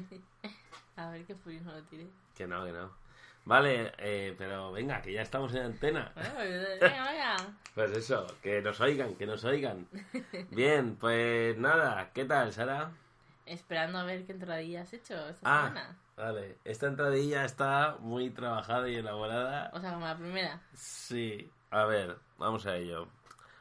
A ver qué Fury no lo tire. Que no, que no. Vale, eh, pero venga, que ya estamos en antena. Pues, venga, venga. Pues eso, que nos oigan, que nos oigan. Bien, pues nada, ¿qué tal, Sara? Esperando a ver qué entradilla has hecho esta Ah, semana. vale. Esta entradilla está muy trabajada y elaborada. O sea, como la primera. Sí, a ver, vamos a ello.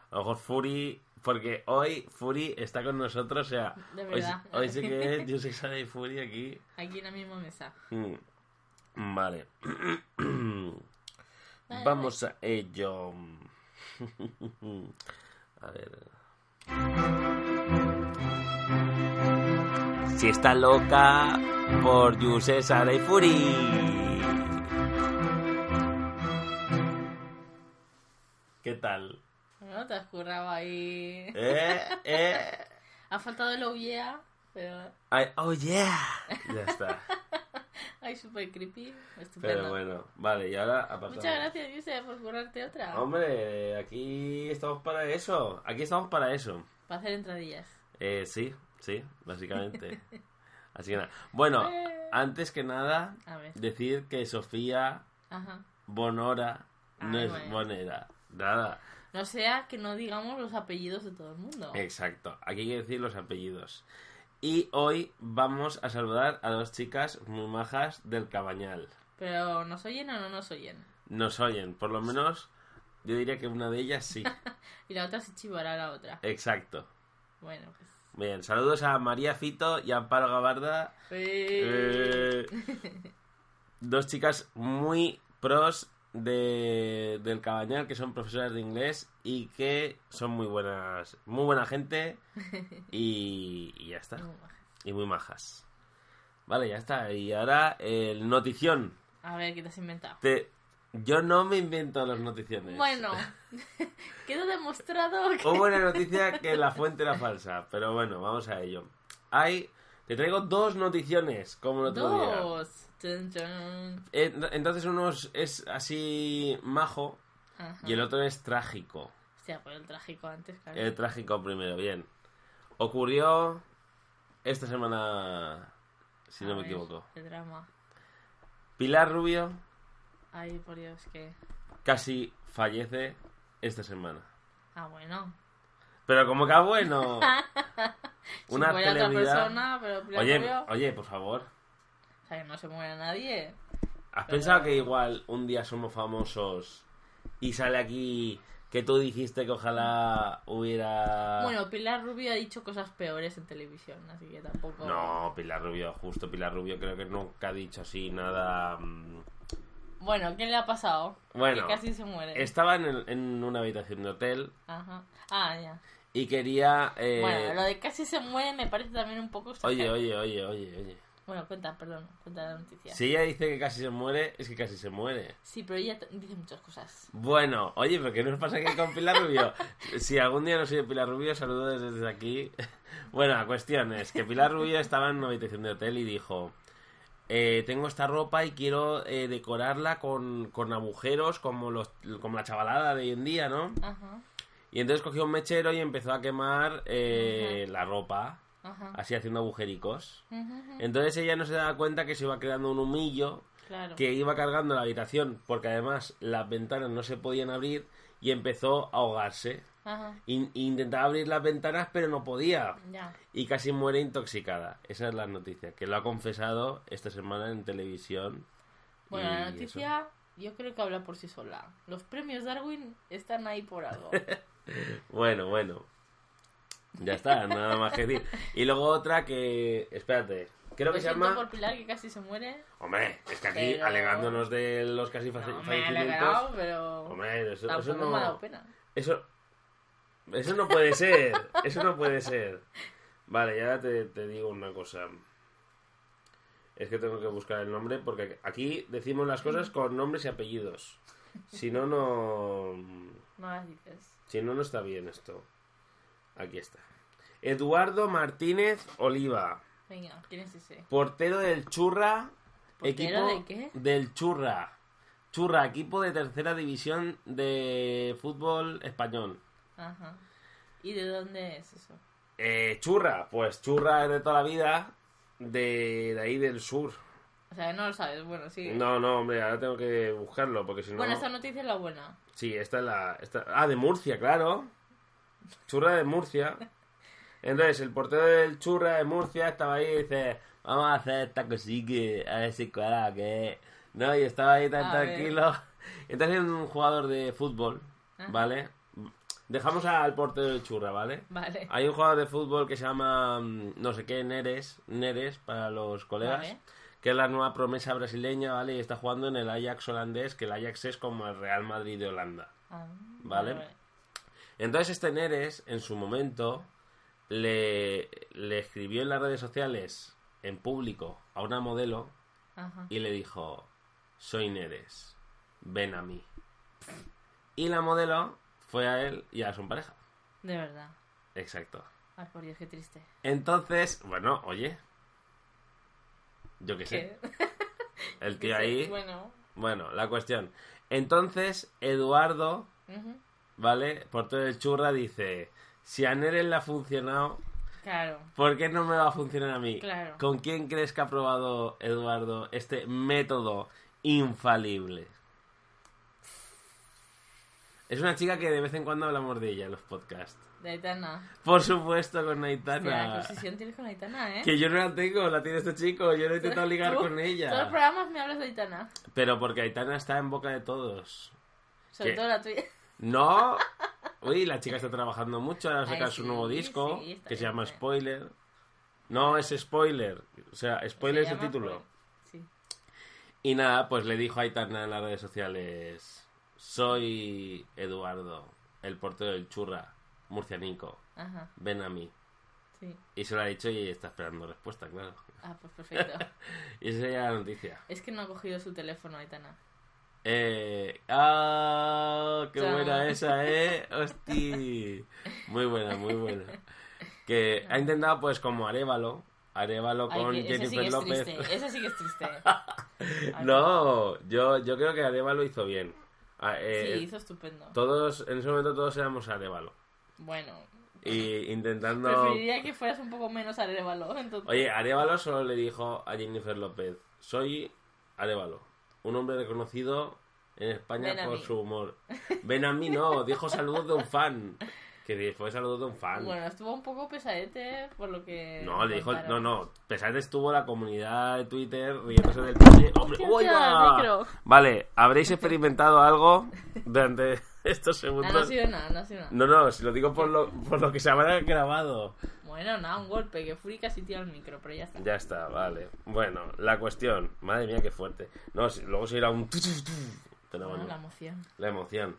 A lo mejor Fury, porque hoy Fury está con nosotros, o sea, De hoy, verdad. hoy sí que es, sé que sale Fury aquí. Aquí en la misma mesa. Mm, Vale. Vale, Vamos a ello. A ver. Si está loca por Yuse, Sara y Fury. ¿Qué tal? Bueno, te has currado ahí. ¿Eh? ¿Eh? Ha faltado el oh yeah, pero... Ay, oh yeah. Ya está. Ay, súper creepy. Estupendo. Pero bueno, vale, y ahora apartamos. Muchas gracias, Yuse, por currarte otra. Hombre, aquí estamos para eso. Aquí estamos para eso. Para hacer entradillas. Eh, sí, sí, básicamente. Así que nada. Bueno, Eh. antes que nada, decir que Sofía Ajá. Bonora no Ay, es bueno. Bonera. Nada. No sea que no digamos los apellidos de todo el mundo. Exacto. Aquí hay que decir los apellidos. Y hoy vamos a saludar a dos chicas muy majas del Cabañal. Pero ¿nos oyen o no nos oyen? Nos oyen, por lo menos yo diría que una de ellas sí. Y la otra se chivará la otra. Exacto. Bueno, pues... Bien, saludos a María Fito y a Amparo Gabarda. Eh, Eh, dos chicas muy pros de, del Cabañal, que son profesoras de inglés y que son muy buenas, muy buena gente y, y ya está. Y muy majas. Vale, ya está. Y ahora el notición. A ver, ¿qué te has inventado? Te- yo no me invento las noticiones. Bueno, quedó demostrado que... Hubo una noticia que la fuente era falsa, pero bueno, vamos a ello. Hay, te traigo dos noticiones, como el otro. Dos. Entonces uno es- así majo Ajá. y el otro es trágico. Hostia, por el trágico antes, claro. El trágico primero, bien. Ocurrió esta semana, si A no me equivoco. El drama. Pilar Rubio Ay, por Dios, que... casi fallece esta semana. Ah, bueno. Pero como que ah, bueno. Una si otra celebridad. persona, pero Pilar Oye, Rubio- oye, por favor. O sea, que no se muere nadie. ¿Has Pero- pensado que igual un día somos famosos y sale aquí que tú dijiste que ojalá hubiera... Bueno, Pilar Rubio ha dicho cosas peores en televisión, así que tampoco... No, Pilar Rubio, justo Pilar Rubio creo que nunca ha dicho así nada... mm. Bueno, ¿qué le ha pasado? Bueno, Que casi se muere. Estaba en, el- en una habitación de hotel Ajá. Ah, ya. y quería... eh, Bueno, lo de casi se muere me parece también un poco Oye, oye, oye, oye, oye. Bueno, cuenta, perdón, cuenta la noticia. Si ella dice que casi se muere, es que casi se muere. Sí, pero ella dice muchas cosas. Bueno, oye, pero ¿qué nos pasa aquí con Pilar Rubio? Si algún día no soy de Pilar Rubio, saludos desde aquí. Bueno, la cuestión es que Pilar Rubio estaba en una habitación de hotel y dijo, eh, tengo esta ropa y quiero eh, decorarla con, con agujeros como, los, como la chavalada de hoy en día, ¿no? Ajá, Y entonces cogió un mechero y empezó a quemar eh, la ropa, ajá. así haciendo agujericos. Entonces ella no se daba cuenta que se iba creando un humillo Claro. que iba cargando la habitación porque además las ventanas no se podían abrir y empezó a ahogarse. In- intentaba abrir las ventanas pero no podía ya. y casi muere intoxicada. Esa es la noticia, que lo ha confesado esta semana en televisión. Bueno, la eso. noticia yo creo que habla por sí sola. Los premios Darwin están ahí por algo. Bueno, bueno. Ya está, nada más que decir. Y luego otra que... Espérate. Creo que se llama... por Pilar que casi se muere. Hombre, es que aquí Pero- alegándonos de los casi faci- No, me fallecimientos... alegrado, pero Hombre, eso, eso no... me ha dado pena. Eso. Eso no puede ser. Eso no puede ser. Vale, y ahora te, te digo una cosa. Es que tengo que buscar el nombre porque aquí decimos las cosas con nombres y apellidos. Si no, no. No las dices. Si no, no está bien esto. Aquí está. Eduardo Martínez Oliva, Venga, ¿quién es ese? portero del Churra. ¿Portero de qué? Del Churra. Churra, equipo de tercera división de fútbol español. Ajá. ¿Y de dónde es eso? Eh, churra, pues churra es de toda la vida de, de ahí del sur. O sea, no lo sabes. Bueno, sí. No, no, hombre, ahora tengo que buscarlo porque si no... Bueno, esta noticia es la buena. Sí, esta es la... esta- Ah, de Murcia, claro. Churra de Murcia. Entonces, el portero del Churra de Murcia estaba ahí y dice, vamos a hacer esta cosilla, a ver si cuela, que... No, y estaba ahí tan A ver. tranquilo. Entonces, un jugador de fútbol, Ajá. ¿vale? Dejamos al portero del Churra, ¿vale? Vale. Hay un jugador de fútbol que se llama mm, no sé qué, Neres, Neres para los colegas, Vale. que es la nueva promesa brasileña, ¿vale? Y está jugando en el Ajax holandés, que el Ajax es como el Real Madrid de Holanda. Ah, Vale. Entonces este Neres, en su momento, le, le escribió en las redes sociales, en público, a una modelo Ajá. y le dijo, soy Neres, ven a mí. Y la modelo fue a él y a su pareja. De verdad. Exacto. Ay, por Dios, qué triste. Entonces, bueno, oye. Yo qué sé. El tío ahí. Bueno. Bueno, la cuestión. Entonces, Eduardo, ¿vale? Por todo el churra dice: Si a Neres le ha funcionado, Claro. ¿por qué no me va a funcionar a mí? Claro. ¿Con quién crees que ha probado Eduardo este método infalible? Es una chica que de vez en cuando hablamos de ella en los podcasts. De Aitana. Por supuesto, con Aitana. ¿Qué posición tienes con Aitana, eh? Que yo no la tengo, la tiene este chico. Yo no he intentado ligar Tú, con Todos los ella. programas me hablas de Aitana. Pero porque Aitana está en boca de todos. Sobre todo la tuya. No. Uy, la chica está trabajando mucho. Ahora va a Ay, sacar su nuevo disco sí, que se llama bien. Spoiler. No, es spoiler. O sea, spoiler Se es el título. Sí. Y nada, pues le dijo a Aitana en las redes sociales: Soy Eduardo, el portero del churra, murcianico. Ajá. Ven a mí. Sí. Y se lo ha dicho y está esperando respuesta, claro. Ah, pues perfecto. Y esa sería la noticia. es que no ha cogido su teléfono, Aitana. Eh, ¡Ah! ¡Qué buena esa, eh! ¡Hosti! Muy buena, muy buena. Que ha intentado, pues, como Arevalo. Arevalo Ay, con que ese sí Jennifer que es López. triste. Ese sí que es triste. Ay, No, yo, yo creo que Arevalo hizo bien. Ah, eh, Sí, hizo estupendo. Todos, en ese momento todos éramos Arevalo. Bueno. Y intentando... Preferiría que fueras un poco menos Arevalo. Entonces... Oye, Arevalo solo le dijo a Jennifer López, soy Arevalo, un hombre reconocido en España Ven por su humor. Ven a mí, no, dijo saludos de un fan. Que fue saludos de un fan. Bueno, estuvo un poco pesadete por lo que. no, le dijo, no, no, pesar estuvo la comunidad de Twitter riéndose del pinche hombre. ¡Uy, va! Vale, ¿habréis experimentado algo durante estos Ah, no ha segundos? sido nada, no ha sido nada. No, no, si lo digo por lo, por lo que se habrá grabado. Bueno, nada, un golpe, que Furi casi tira el micro, pero ya está. Ya está, vale. Bueno, la cuestión. Madre mía, qué fuerte. No, si- luego se irá un... tu. Pero Ah, bueno, la emoción. la emoción.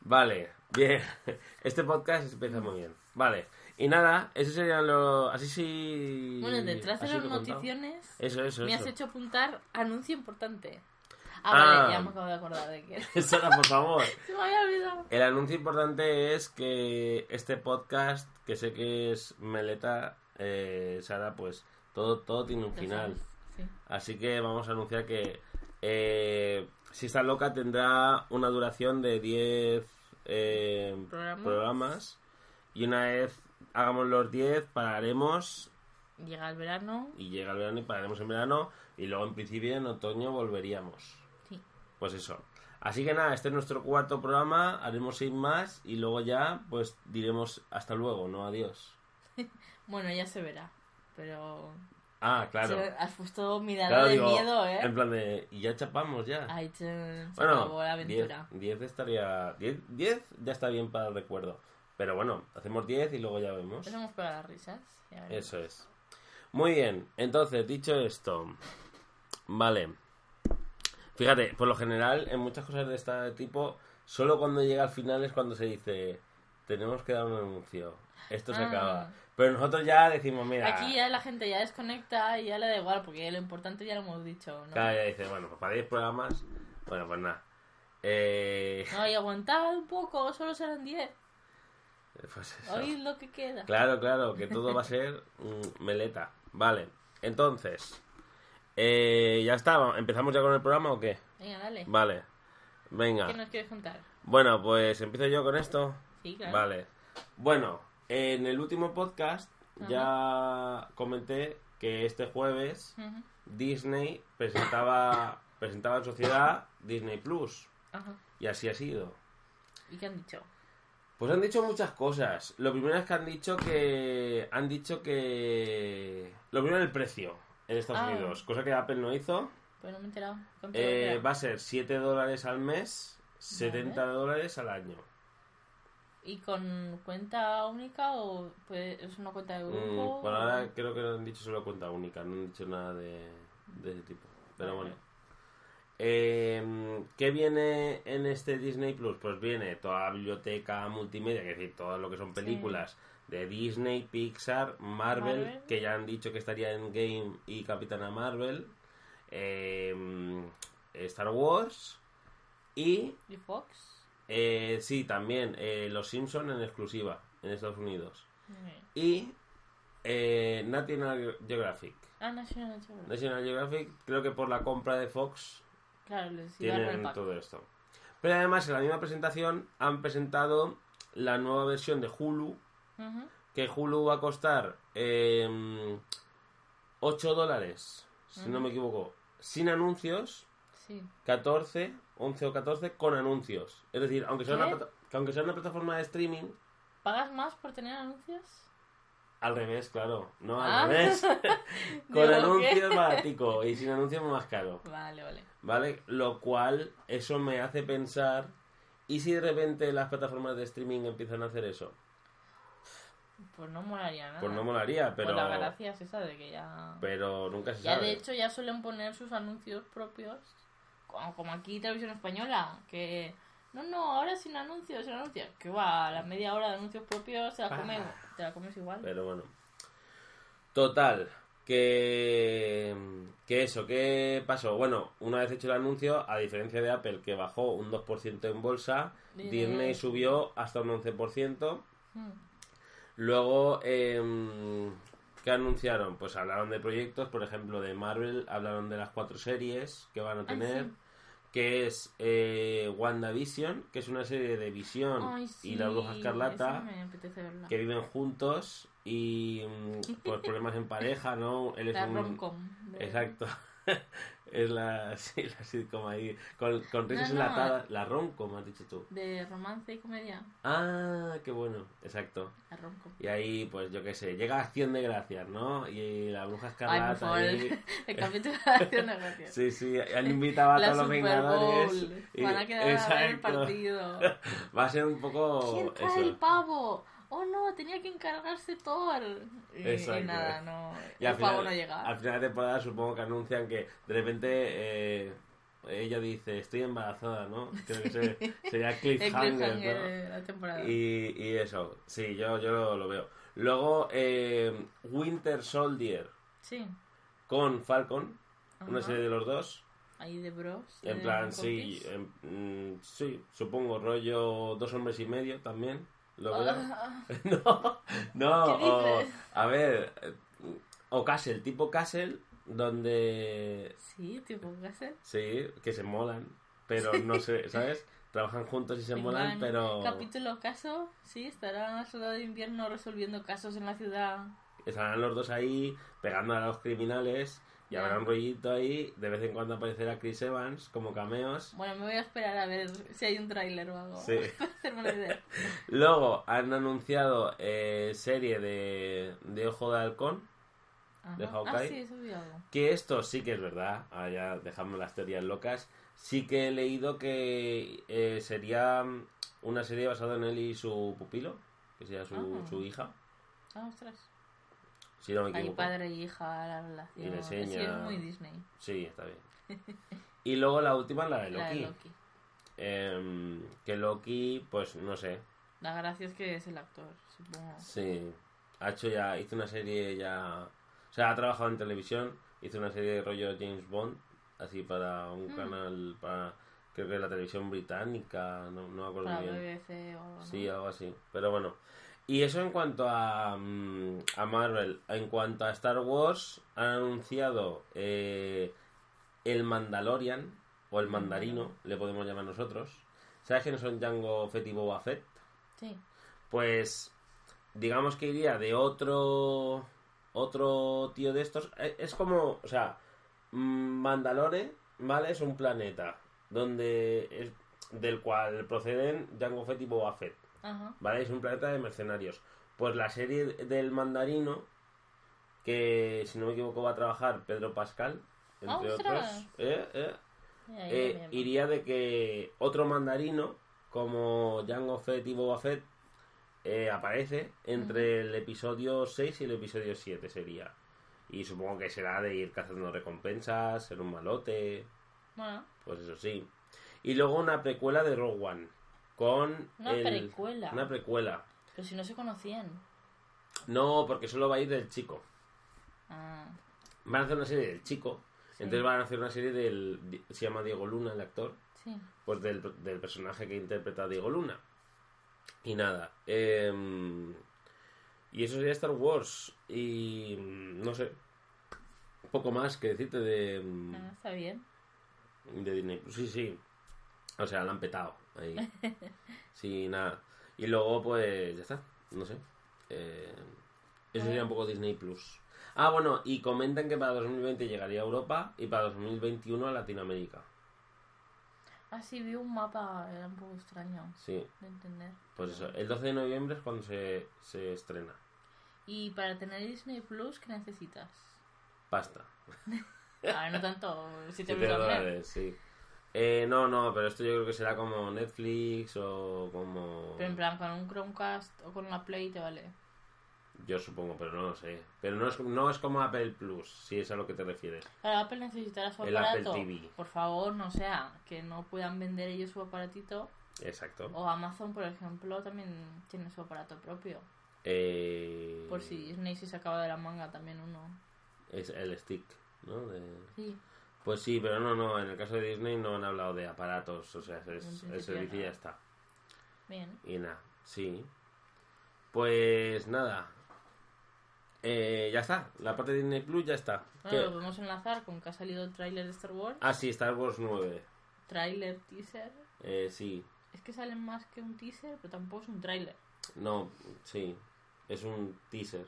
Vale, bien. Este podcast empieza muy bien. Vale. Y nada, eso serían los... Así sí... Bueno, detrás de las noticiones, Eso, eso, me has hecho apuntar anuncio importante. Ah, Ah. vale, ya me acabo de acordar de que. Sara, por favor. Se me había olvidado. El anuncio importante es que este podcast, que sé que es Meleta, eh, Sara, pues todo, todo tiene un final. Sí. Así que vamos a anunciar que eh, Si está loca tendrá una duración de 10 eh, Programas. programas. Y una vez hagamos los 10, pararemos Llega el verano. y llega el verano y pararemos en verano. Y luego en principio en otoño volveríamos. Sí. Pues eso. Así que nada, este es nuestro cuarto programa, haremos seis más y luego ya pues diremos hasta luego, no adiós. Bueno, ya se verá. Pero. Ah, claro. Has puesto mirada Claro, de digo, miedo, ¿eh? En plan de, y ya chapamos ya. Se bueno, la 10, aventura. 10 estaría... 10, 10 ya está bien para el recuerdo. Pero bueno, hacemos 10 y luego ya vemos. Empezamos para las risas. ya. Eso es. Muy bien, entonces, dicho esto, vale. Fíjate, por lo general, en muchas cosas de este tipo, solo cuando llega al final es cuando se dice, tenemos que dar un anuncio, esto se Ah. acaba. Pero nosotros ya decimos, mira, Aquí ya la gente ya desconecta y ya le da igual, porque lo importante ya lo hemos dicho. ¿no? cada día dice, bueno, pues para 10 programas, bueno, pues nada. Eh, No, y aguantad un poco, solo serán 10. pues eso. Oíd lo que queda. Claro, claro, que todo va a ser mm, meleta. Vale, entonces, eh, ya está, ¿empezamos ya con el programa o qué? Venga, dale. Vale, venga. ¿Qué nos quieres contar? Bueno, pues empiezo yo con esto. Sí, claro. Vale. Bueno, en el último podcast Ajá. ya comenté que este jueves. Disney presentaba, presentaba en sociedad Disney Plus. Ajá. Y así ha sido. ¿Y qué han dicho? Pues han dicho muchas cosas. Lo primero es que han dicho que. Han dicho que. Lo primero el precio en Estados Ah. Unidos, cosa que Apple no hizo. Pues no me he enterado. ¿Cuánto Eh, va a ser 7 dólares al mes, 70 dólares al año. ¿Y con cuenta única o pues, es una cuenta de Mm, grupo? por ahora creo que no han dicho solo cuenta única, no han dicho nada de, de ese tipo. Pero bueno. Eh, ¿Qué viene en este Disney Plus? Pues viene toda la biblioteca multimedia, es decir, todo lo que son películas de Disney, Pixar, Marvel, Marvel. que ya han dicho que estaría en Game y Capitana Marvel, eh, Star Wars y ¿Y Fox? Eh, sí, también eh, Los Simpson en exclusiva en Estados Unidos. Mm. Y eh, National Geographic. Ah, National Geographic. National Geographic, creo que por la compra de Fox Claro, les tienen todo esto. Pero además en la misma presentación han presentado la nueva versión de Hulu, que Hulu va a costar eh, 8 dólares, si no me equivoco, sin anuncios, Sí. 14, 11 o 14 con anuncios. Es decir, aunque sea, una, aunque sea una plataforma de streaming, ¿Pagas más por tener anuncios? al revés, claro, no al Ah. revés. con Digo, anuncios ¿qué? baratico y sin anuncios más caro. Vale, vale. ¿Vale? Lo cual, eso me hace pensar, ¿y si de repente las plataformas de streaming empiezan a hacer eso? Pues no molaría nada. Pues no molaría, pero, Pues la gracia es esa de que ya... pero nunca se Ya sabe. de hecho ya suelen poner sus anuncios propios, como, como aquí Televisión Española, que... No, no, ahora sin anuncios, sin anuncios. Que va, a la media hora de anuncios propios se la, come- Ah. te la comes igual. Pero bueno. Total, que... Que eso, ¿qué pasó? Bueno, una vez hecho el anuncio, a diferencia de Apple, que bajó un 2% en bolsa, Disney Disney subió hasta un 11%. Mm. Luego, eh, ¿qué anunciaron? Pues hablaron de proyectos, por ejemplo, de Marvel, hablaron de las cuatro series que van a tener, sí. Que es eh, WandaVision, que es una serie de Visión Ay, y la Bruja Escarlata, que viven juntos y mm, pues problemas en pareja, ¿no? Él es La un... Exacto. es la, sí, la sitcom ahí, con, con risas No, no. enlatadas. La romcom, has dicho tú. De romance y comedia. Ah, qué bueno, exacto. La romcom. Y ahí, pues yo qué sé, llega Acción de Gracias, ¿no? Y la bruja Ay, escarlata por favor, ahí. el, el capítulo de acción de gracias. Sí, sí, han invitado a La todos los Vengadores. Bowl. Van a quedar a ver el exacto. partido. Va a ser un poco ¿Quién trae el eso. pavo? Oh no, tenía que encargarse Thor. Y, y nada, no. Y al final, no llega. al final de temporada supongo que anuncian que de repente eh, ella dice, estoy embarazada, ¿no? Creo que se- sería cliffhanger, cliffhanger ¿no? de la temporada. Y, y eso, sí, yo, yo lo, lo veo. Luego, eh, Winter Soldier Sí. con Falcon, una serie de los dos. Ahí de bros. En de plan, sí, en- mm, sí, supongo, rollo dos hombres y medio también. Lo veo. Ah, no, no, ¿Qué o, a ver, o Castle, tipo Castle, donde sí, tipo Gasset. sí, que se molan, pero no sé, ¿sabes? Trabajan juntos y se molan, pero Capítulo caso, sí, estará la soldado de invierno resolviendo casos en la ciudad. estarán los dos ahí pegando a los criminales y habrá un rollito ahí, de vez en cuando aparecerá Chris Evans como cameos. Bueno, me voy a esperar a ver si hay un tráiler o algo. Sí. Para hacerme una idea. Luego han anunciado eh, serie de, de Ojo de Halcón, Ajá. ¿De Hawkeye? Ah, sí, eso algo. que esto sí que es verdad, ahora ya dejamos las teorías locas, sí que he leído que eh, sería mm, una serie basada en él y su pupilo, que sería su, Ah. su hija, Ah, ostras. Si no me Hay padre e hija, la relación. Y le Sí, enseña- es muy Disney. Sí, está bien. Y luego la última, la de La Loki. de Loki. Em, que Loki, pues no sé, La gracia es que es el actor, supongo. sí, ha hecho ya, hizo una serie ya, o sea, ha trabajado en televisión, hizo una serie de rollo James Bond, así para un Mm. canal, para, creo que la televisión británica, no, no me acuerdo Para bien. BBC o. Sí, algo así. Pero bueno. Y eso en cuanto a, mm, a Marvel. En cuanto a Star Wars, han anunciado eh, el Mandalorian, o el Mandarino, le podemos llamar nosotros. ¿Sabes quiénes son Django Fett y Boba Fett? Sí. Pues digamos que iría de otro otro tío de estos. eh, Es como, o sea, mm, Mandalore, ¿vale? Es un planeta donde es, del cual proceden Jango Fett y Boba Fett, Ajá. ¿vale? Es un planeta de mercenarios. Pues la serie del mandarino, que si no me equivoco va a trabajar Pedro Pascal, entre ¡Ostras! otros, ¿eh? ¿eh? Mira, Eh, mira, mira. iría de que otro mandarino, como Jango Fett y Boba Fett, eh, aparece entre el episodio 6 y el episodio 7 sería. Y supongo que será de ir cazando recompensas, ser un malote, Bueno, pues eso sí. Y luego una precuela de Rogue One. Con Una el- precuela. Una precuela. pero si no se conocían. No, porque solo va a ir del chico. Ah, Van a hacer una serie del chico. Sí. Entonces van a hacer una serie del... Se llama Diego Luna, el actor. sí. pues del, del personaje que interpreta a Diego Luna. Y nada. em, y eso sería Star Wars. Y mm, no sé. Poco más que decirte de, mm, Ah, está bien. de Disney. Sí, sí. O sea, la han petado ahí. Sí, nada. Y luego, pues, ya está. No sé. Eh, eso sería un poco Disney Plus. Ah, bueno, y comentan que para 2020 llegaría a Europa y para 2021 a Latinoamérica. Ah, sí, vi un mapa, era un poco extraño Sí, de entender. pues eso. El 12 de noviembre es cuando se, se estrena. Y para tener Disney Plus, ¿qué necesitas? Pasta. A ver, no tanto, si te 7 ves a ver. dólares, sí. Eh, no, no, pero esto yo creo que será como Netflix o como... Pero en plan, con un Chromecast o con una Play te vale. Yo supongo, pero no lo sé. Pero no es, no es como Apple Plus, si es a lo que te refieres. Para Apple necesitará su El aparato. Apple TV. Por favor, no sea que no puedan vender ellos su aparatito. Exacto. O Amazon, por ejemplo, también tiene su aparato propio. Eh, Por si Disney se sacaba de la manga también uno. Es el stick, ¿no? De- Sí, Pues sí, pero no, no. En el caso de Disney no han hablado de aparatos. O sea, es, el servicio ya está. bien. Y nada, sí. Pues nada. Eh, ya está. La parte de Disney Plus ya está. Bueno, ¿Qué? lo podemos enlazar con que ha salido el tráiler de Star Wars. Ah, sí, Star Wars 9. Tráiler, teaser. Eh, sí. Es que salen más que un teaser, pero tampoco es un tráiler. No, sí. Es un teaser.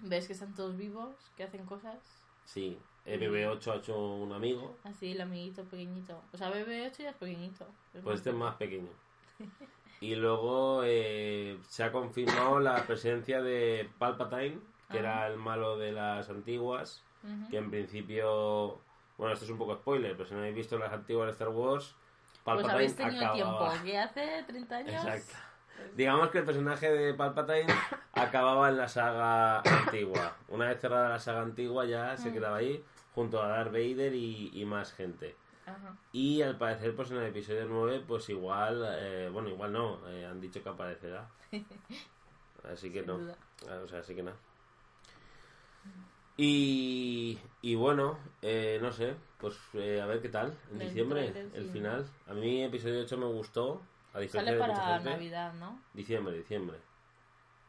¿Ves que están todos vivos? Que hacen cosas. Sí. El BB8 ha hecho un amigo. Así, el amiguito pequeñito. O sea, BB8 ya es pequeñito. Es Pues este es más pequeño. Y luego eh, se ha confirmado la presencia de Palpatine, que Ah. era el malo de las antiguas. Ujú. Que en principio. Bueno, esto es un poco spoiler, pero si no habéis visto las antiguas de Star Wars, Pues Palpatine habéis tenido acababa- tiempo. ¿Qué hace? ¿30 años? Exacto. Digamos que el personaje de Palpatine acababa en la saga antigua. Una vez cerrada la saga antigua ya se Mm. quedaba ahí junto a Darth Vader y, y más gente. Ajá. Y al parecer, pues en el episodio 9, pues igual, eh, bueno, igual no, eh, han dicho que aparecerá. Así que Sin no. duda. Ah, O sea, así que no. Y, y bueno, eh, no sé, pues eh, a ver qué tal. En diciembre, el final. A mí episodio 8 me gustó, a diferencia Sale de para gente. Navidad, ¿no? Diciembre, diciembre.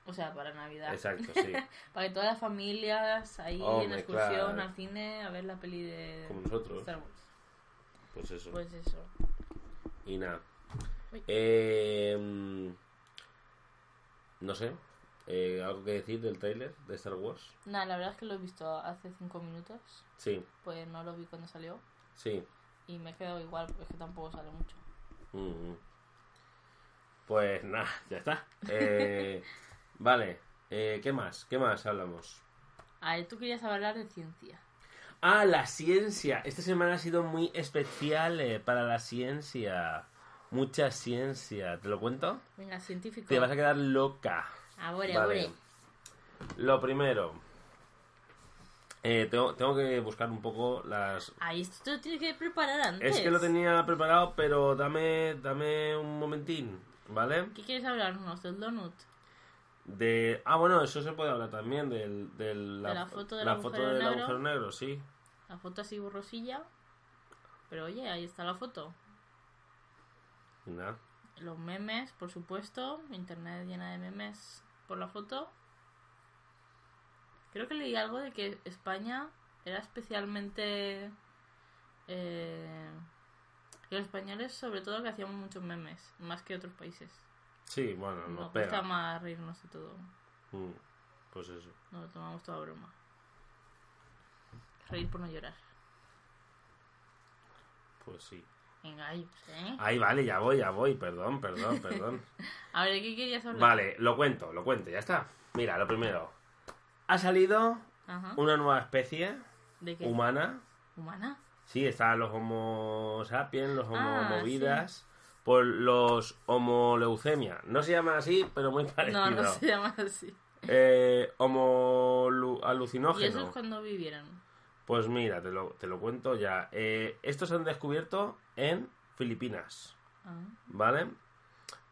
O sea, para Navidad. Exacto, sí. Para que todas las familias ahí en excursión claro. al cine a ver la peli de Como nosotros. Star Wars. Pues eso. Pues eso. Y nada. Eh, no sé. eh, ¿Algo que decir del tráiler de Star Wars? Nada, la verdad es que lo he visto hace cinco minutos. Sí, Pues no lo vi cuando salió. sí. Y me he quedado igual, porque es que tampoco sale mucho. Mm, mm. Pues nada, ya está. Eh, vale. eh, ¿Qué más? ¿Qué más hablamos? A ver, tú querías hablar de ciencia. Ah, la ciencia. Esta semana ha sido muy especial eh, para la ciencia. Mucha ciencia. ¿Te lo cuento? Venga, científico. Te vas a quedar loca. Abore, Vale. abore. Lo primero. eh, tengo, tengo que buscar un poco las... Ay, esto te lo tienes que preparar antes. Es que lo tenía preparado, pero dame, dame un momentín, ¿vale? ¿Qué quieres hablarnos del donut? De... Ah, bueno, eso se puede hablar también del, del- De la foto del la agujero foto del negro. agujero negro, sí. La foto así borrosilla. Pero oye, ahí está la foto. Nada. Los memes, por supuesto. Internet llena de memes por la foto. Creo que leí algo de que España era especialmente... Eh, los españoles sobre todo que hacíamos muchos memes, más que otros países. Sí, bueno, Nos nos pega. más reírnos de todo. Mm, Pues eso. Nos lo tomamos toda broma. Reír por no llorar. Pues sí. Venga, yo sé. Ahí vale, ya voy, ya voy. Perdón, perdón, perdón. A ver, ¿de qué querías hablar? Vale, lo cuento, lo cuento, ya está. Mira, lo primero. Ha salido Ajá. una nueva especie ¿De qué? humana. ¿Humana? Sí, están los Homo sapiens, los Homo Ah, movidas, por los Homo leucemia. No se llaman así, pero muy parecido. No, no se llama así. Eh, homo lu- ¿Y alucinógeno. eso es cuando vivieron? Pues mira, te lo, te lo cuento ya. Eh, estos se han descubierto en Filipinas, Ah. ¿vale?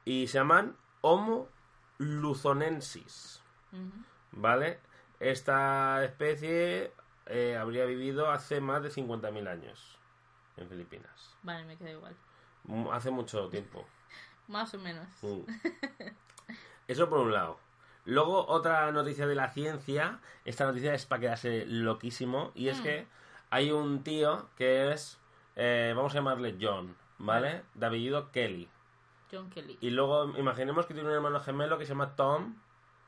Y se llaman Homo luzonensis. ¿vale? Esta especie eh, habría vivido hace más de 50.000 años en Filipinas. Vale, me queda igual. Hace mucho tiempo. Más o menos. Mm. Eso por un lado. Luego, otra noticia de la ciencia. Esta noticia es para quedarse loquísimo. Y es Mm. que hay un tío que es. eh, vamos a llamarle John, ¿vale? De apellido Kelly. John Kelly. Y luego, imaginemos que tiene un hermano gemelo que se llama Tom,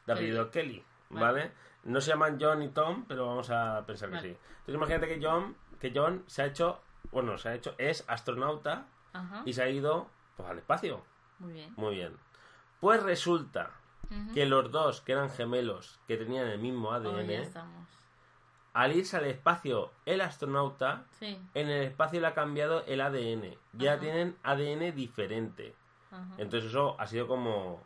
de apellido Kelly, ¿vale? No se llaman John y Tom, pero vamos a pensar que sí. Entonces, imagínate que John, que John se ha hecho. Bueno, se ha hecho. Es astronauta Ajá. y se ha ido pues, al espacio. Muy bien. Muy bien. Pues resulta que los dos, que eran gemelos, que tenían el mismo Oh, ADN, ya estamos. al irse al espacio el astronauta, Sí. en el espacio le ha cambiado el ADN. Ya Ajá. tienen ADN diferente. Ajá. Entonces eso ha sido como...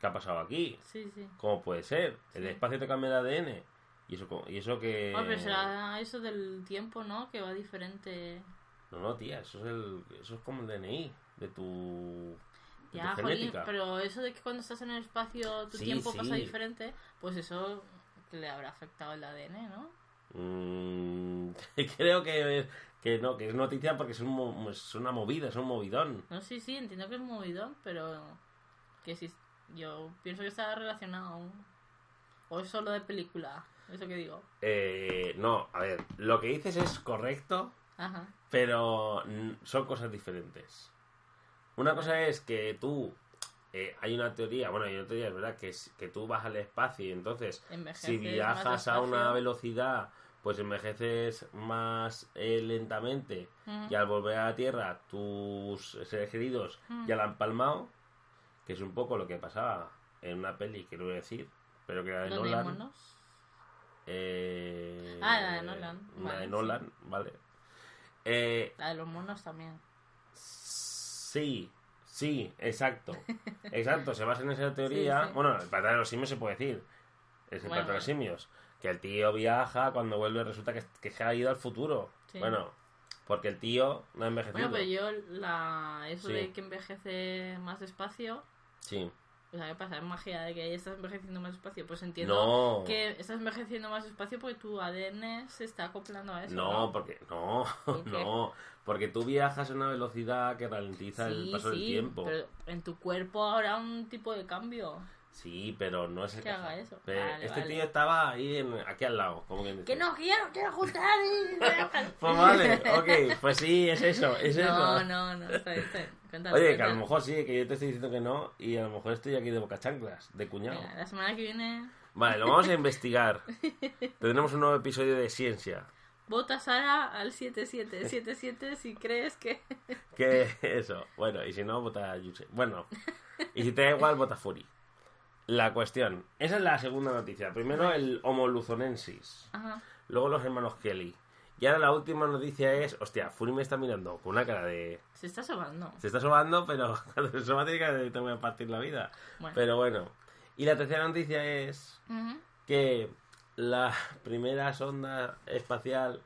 ¿Qué ha pasado aquí? Sí, sí. ¿Cómo puede ser? El espacio te cambia el ADN. Y eso, y eso que... Pero será eso del tiempo, ¿no? Que va diferente. No, no, tía, eso es, el, eso es como el DNI de tu, de Ya, tu jolín, genética. pero eso de que cuando estás en el espacio tu Sí, tiempo pasa diferente, pues eso le habrá afectado el ADN, ¿no? Mm, creo que, que no, que es noticia porque es, un es una movida, es un movidón. No, sí, sí, entiendo que es movidón, pero que sí, yo pienso que está relacionado. O es solo de película, eso que digo. Eh, no, a ver, lo que dices es correcto, Ajá. pero son cosas diferentes. Una cosa es que tú, eh, hay una teoría, bueno, hay una teoría, es verdad, que, es, que tú vas al espacio y entonces, Envejeces si viajas a una velocidad, pues envejeces más eh, lentamente y al volver a la Tierra tus seres queridos ya la han palmado, que es un poco lo que pasaba en una peli, quiero decir, pero que era de ¿Dónde hay Nolan. Eh, Ah, la de Nolan. La Vale, de sí. Nolan, vale. Eh, La de los monos también. sí, sí, exacto. Exacto, se basa en esa teoría. Sí, sí. Bueno, el planeta de los simios se puede decir. Es el Bueno. de los simios. Que el tío viaja, cuando vuelve resulta que, que se ha ido al futuro. Bueno, porque el tío no ha envejecido. Bueno, pero yo la eso de que envejece más despacio, Sí. o sea, ¿qué pasa? Es magia de que estás envejeciendo más despacio. Pues entiendo No. que estás envejeciendo más despacio porque tu ADN se está acoplando a eso. No, No, porque no, no, porque tú viajas a una velocidad que ralentiza el Sí, paso del tiempo. pero en tu cuerpo habrá un tipo de cambio. Sí, pero no es el Que haga eso. Vale, este vale. tío estaba ahí en, aquí al lado, como dice. Que no quiero, quiero juntar. Pues vale, ok, pues sí, es eso, es No, eso. no, no, está bien, está bien. Cuéntalo, Oye, que a lo mejor sí, que yo te estoy diciendo que no, y a lo mejor estoy aquí de boca chanclas, de cuñado. Venga, la semana que viene Vale, lo vamos a investigar. Tendremos un nuevo episodio de ciencia. vota Sara al 7777 si crees que... Que eso, bueno, y si no, vota Yuse. Bueno, y si te da igual, vota Fury. La cuestión, esa es la segunda noticia. Primero el Homo luzonensis, Ajá. luego los hermanos Kelly. Y ahora la última noticia es, hostia, Fury me está mirando con una cara de... Se está sobando. Se está sobando, pero cuando se soba tiene cara de te voy a partir la vida. Bueno. Pero bueno. Y la tercera noticia es que la primera sonda espacial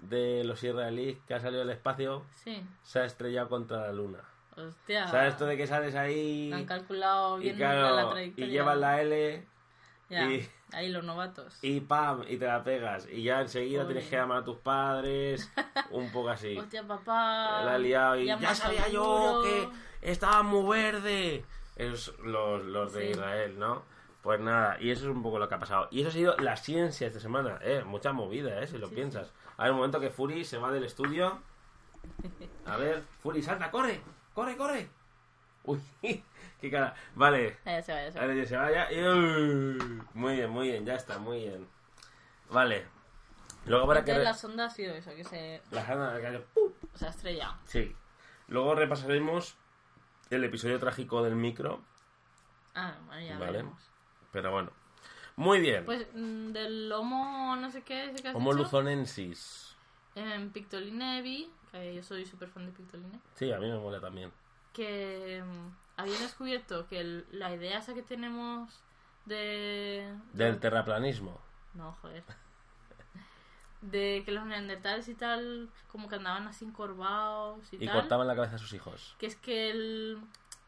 de los israelíes que ha salido al espacio Sí. se ha estrellado contra la luna. Hostia. ¿Sabes esto de que sales ahí Han calculado y, bien claro, la trayectoria. y llevas la L Ya, y- Ahí los novatos. y pam, y te la pegas? Y ya enseguida tienes que llamar a tus padres, un poco así. Hostia, papá. la he liado y ya ya sabía yo seguro". que estaba muy verde. Esos los, los de Sí. Israel, ¿no? Pues nada, y eso es un poco lo que ha pasado. Y eso ha sido la ciencia esta semana, ¿eh? Mucha movida, ¿eh? Si lo Sí, piensas. A ver, un momento que Fury se va del estudio. A ver, Fury, salta, corre, corre, corre. Uy, qué cara. Vale, Ya se va, ya se va. Vale, que se vaya. y- Muy bien, muy bien, ya está, muy bien. Vale. Luego habrá que... La sonda ha sido eso, que se, la sonda que se ha estrellado. Sí. Luego repasaremos el episodio trágico del micro. Ah, bueno, ya Vale. veremos. Pero bueno. Muy bien. Pues mm, del Homo no sé qué, ese que has Homo dicho, luzonensis. en Pictoline vi, que yo soy súper fan de Pictoline, Sí, a mí me mola también. que mm, habían descubierto que el- la idea esa que tenemos de... Del terraplanismo. No, joder. De que los neandertales y tal, como que andaban así encorvados y, Y tal. cortaban la cabeza a sus hijos. Que es que el,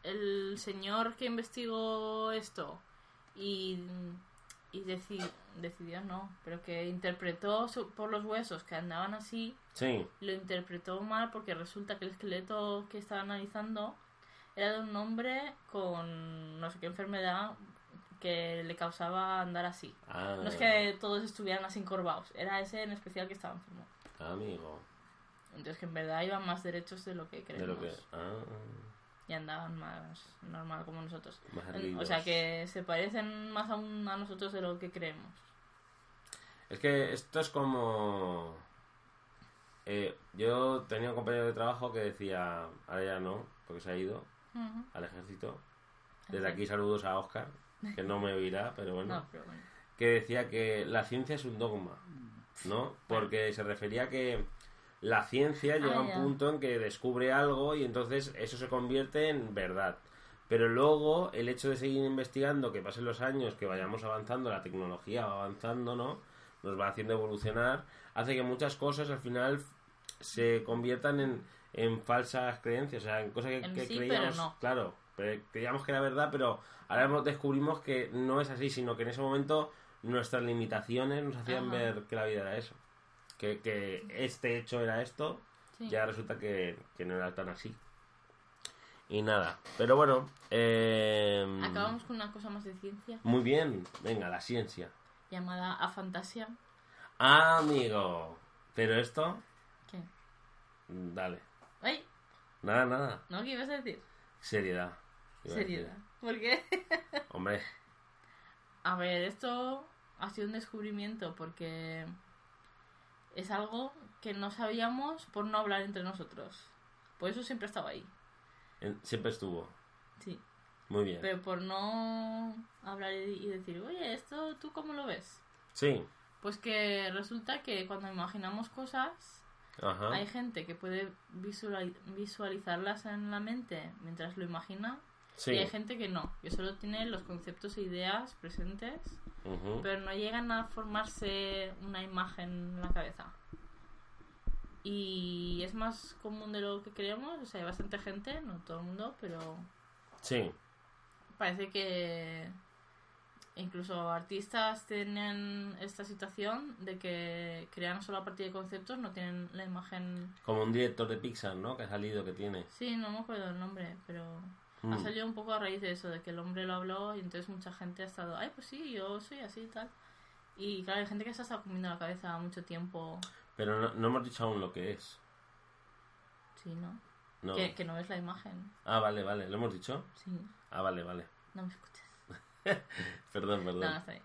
el señor que investigó esto y, y deci- decidió, no, pero que interpretó su- por los huesos que andaban así, Sí. lo interpretó mal porque resulta que el esqueleto que estaba analizando era de un hombre con no sé qué enfermedad que le causaba andar así. Ah, No es que todos estuvieran así encorvados, era ese en especial que estaba enfermo. Amigo. Entonces que en verdad iban más derechos de lo que De creemos. lo que... Ah, Y andaban más normal como nosotros. más o sea que se parecen más aún a nosotros de lo que creemos. Es que esto es como... eh, yo tenía un compañero de trabajo que decía, ahora ya no, porque se ha ido al ejército. Desde aquí saludos a Oscar, que no me oirá, pero bueno. No, pero bueno. que decía que la ciencia es un dogma, ¿no? Porque se refería a que la ciencia llega a un Ah, punto en que descubre algo y entonces eso se convierte en verdad. Pero luego el hecho de seguir investigando, que pasen los años, que vayamos avanzando, la tecnología va avanzando, ¿no? Nos va haciendo evolucionar, hace que muchas cosas al final se conviertan en, en falsas creencias, o sea, en cosas que, En que sí, creíamos, pero no. claro, pero creíamos que era verdad, pero ahora descubrimos que no es así, sino que en ese momento nuestras limitaciones nos hacían Ajá. ver que la vida era eso, que, que este hecho era esto, Sí. ya resulta que, que no era tan así. Y nada, pero bueno, eh, Acabamos con una cosa más de ciencia muy bien, venga, la ciencia. llamada afantasia. Ah, amigo, pero esto, ¿Qué? dale, ¡Ay! nada, nada, ¿No? ¿Qué ibas a decir? seriedad. a decir. Seriedad. ¿Por qué? Hombre, A ver, esto ha sido un descubrimiento porque es algo que no sabíamos por no hablar entre nosotros. Por eso siempre estaba ahí. siempre estuvo. Sí. Muy bien. Pero por no hablar y decir, oye, ¿esto tú cómo lo ves? Sí, Pues que resulta que cuando imaginamos cosas, ajá. hay gente que puede visuali- visualizarlas en la mente mientras lo imagina. Sí. Y hay gente que no, que solo tiene los conceptos e ideas presentes, pero no llegan a formarse una imagen en la cabeza. Y es más común de lo que creemos, o sea, hay bastante gente, no todo el mundo, pero Sí, parece que incluso artistas tienen esta situación de que crean solo a partir de conceptos, no tienen la imagen. como un director de Pixar, ¿no? Que ha salido, que tiene. Sí, no me acuerdo el nombre, pero ha Mm. salido un poco a raíz de eso, de que el hombre lo habló y entonces mucha gente ha estado, ay, pues sí, yo soy así y tal. Y claro, hay gente que se ha estado comiendo la cabeza mucho tiempo. Pero no, no hemos dicho aún lo que es. Sí, ¿no? No. Que, que no ves la imagen. Ah, vale, vale. ¿Lo hemos dicho? Sí, Ah, vale, vale. no me escuchas. Perdón, perdón. No, no está bien.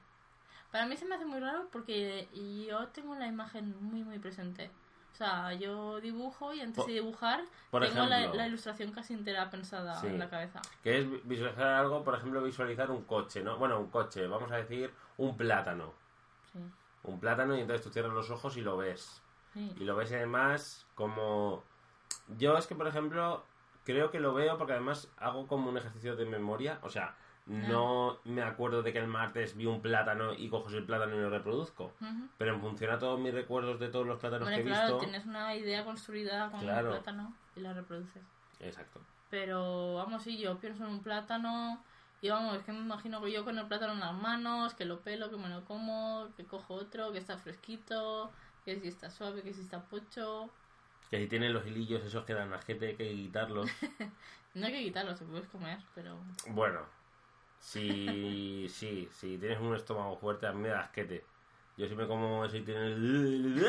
Para mí se me hace muy raro porque yo tengo la imagen muy, muy presente. O sea, yo dibujo y antes Por- de dibujar por tengo la, ilustración casi entera pensada Sí. en la cabeza. Que es visualizar algo, por ejemplo, visualizar un coche, ¿no? Bueno, un coche, vamos a decir un plátano. Sí, Un plátano y entonces tú cierras los ojos y lo ves. sí. Y lo ves además como... Yo es que, por ejemplo, creo que lo veo porque además hago como un ejercicio de memoria. O sea, no me acuerdo de que el martes vi un plátano y cojo el plátano y lo reproduzco. Pero en función a todos mis recuerdos de todos los plátanos que he claro, visto... tienes una idea construida con Claro. un plátano y la reproduces. Exacto. Pero vamos, sí, yo pienso en un plátano y vamos, es que me imagino que yo con el plátano en las manos, que lo pelo, que me lo como, que cojo otro, que está fresquito, que si está suave, que si está pocho. Que si tienen los hilillos esos que dan asquete hay que quitarlos. No hay que quitarlo, se puedes comer, pero... bueno, si, sí, si tienes un estómago fuerte, a mí me da asquete. Yo si me como eso y tiene el,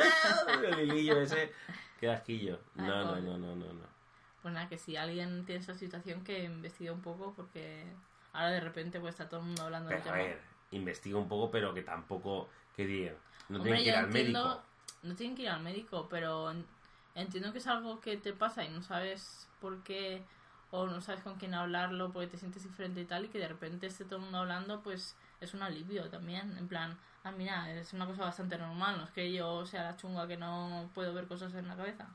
el hilillo ese, qué asquillo. No, no, no, no, no, no. Pues nada, que si alguien tiene esa situación que investigue un poco porque ahora de repente pues está todo el mundo hablando Pero a tema. ver, investiga un poco, pero que tampoco, que digan, no Hombre, tienen que ir al entiendo- médico. no tienen que ir al médico, pero en- entiendo que es algo que te pasa y no sabes por qué o no sabes con quién hablarlo porque te sientes diferente y tal y que de repente esté todo el mundo hablando, pues es un alivio también. En plan, ah, mira, es una cosa bastante normal, no es que yo sea la chunga que no puedo ver cosas en la cabeza.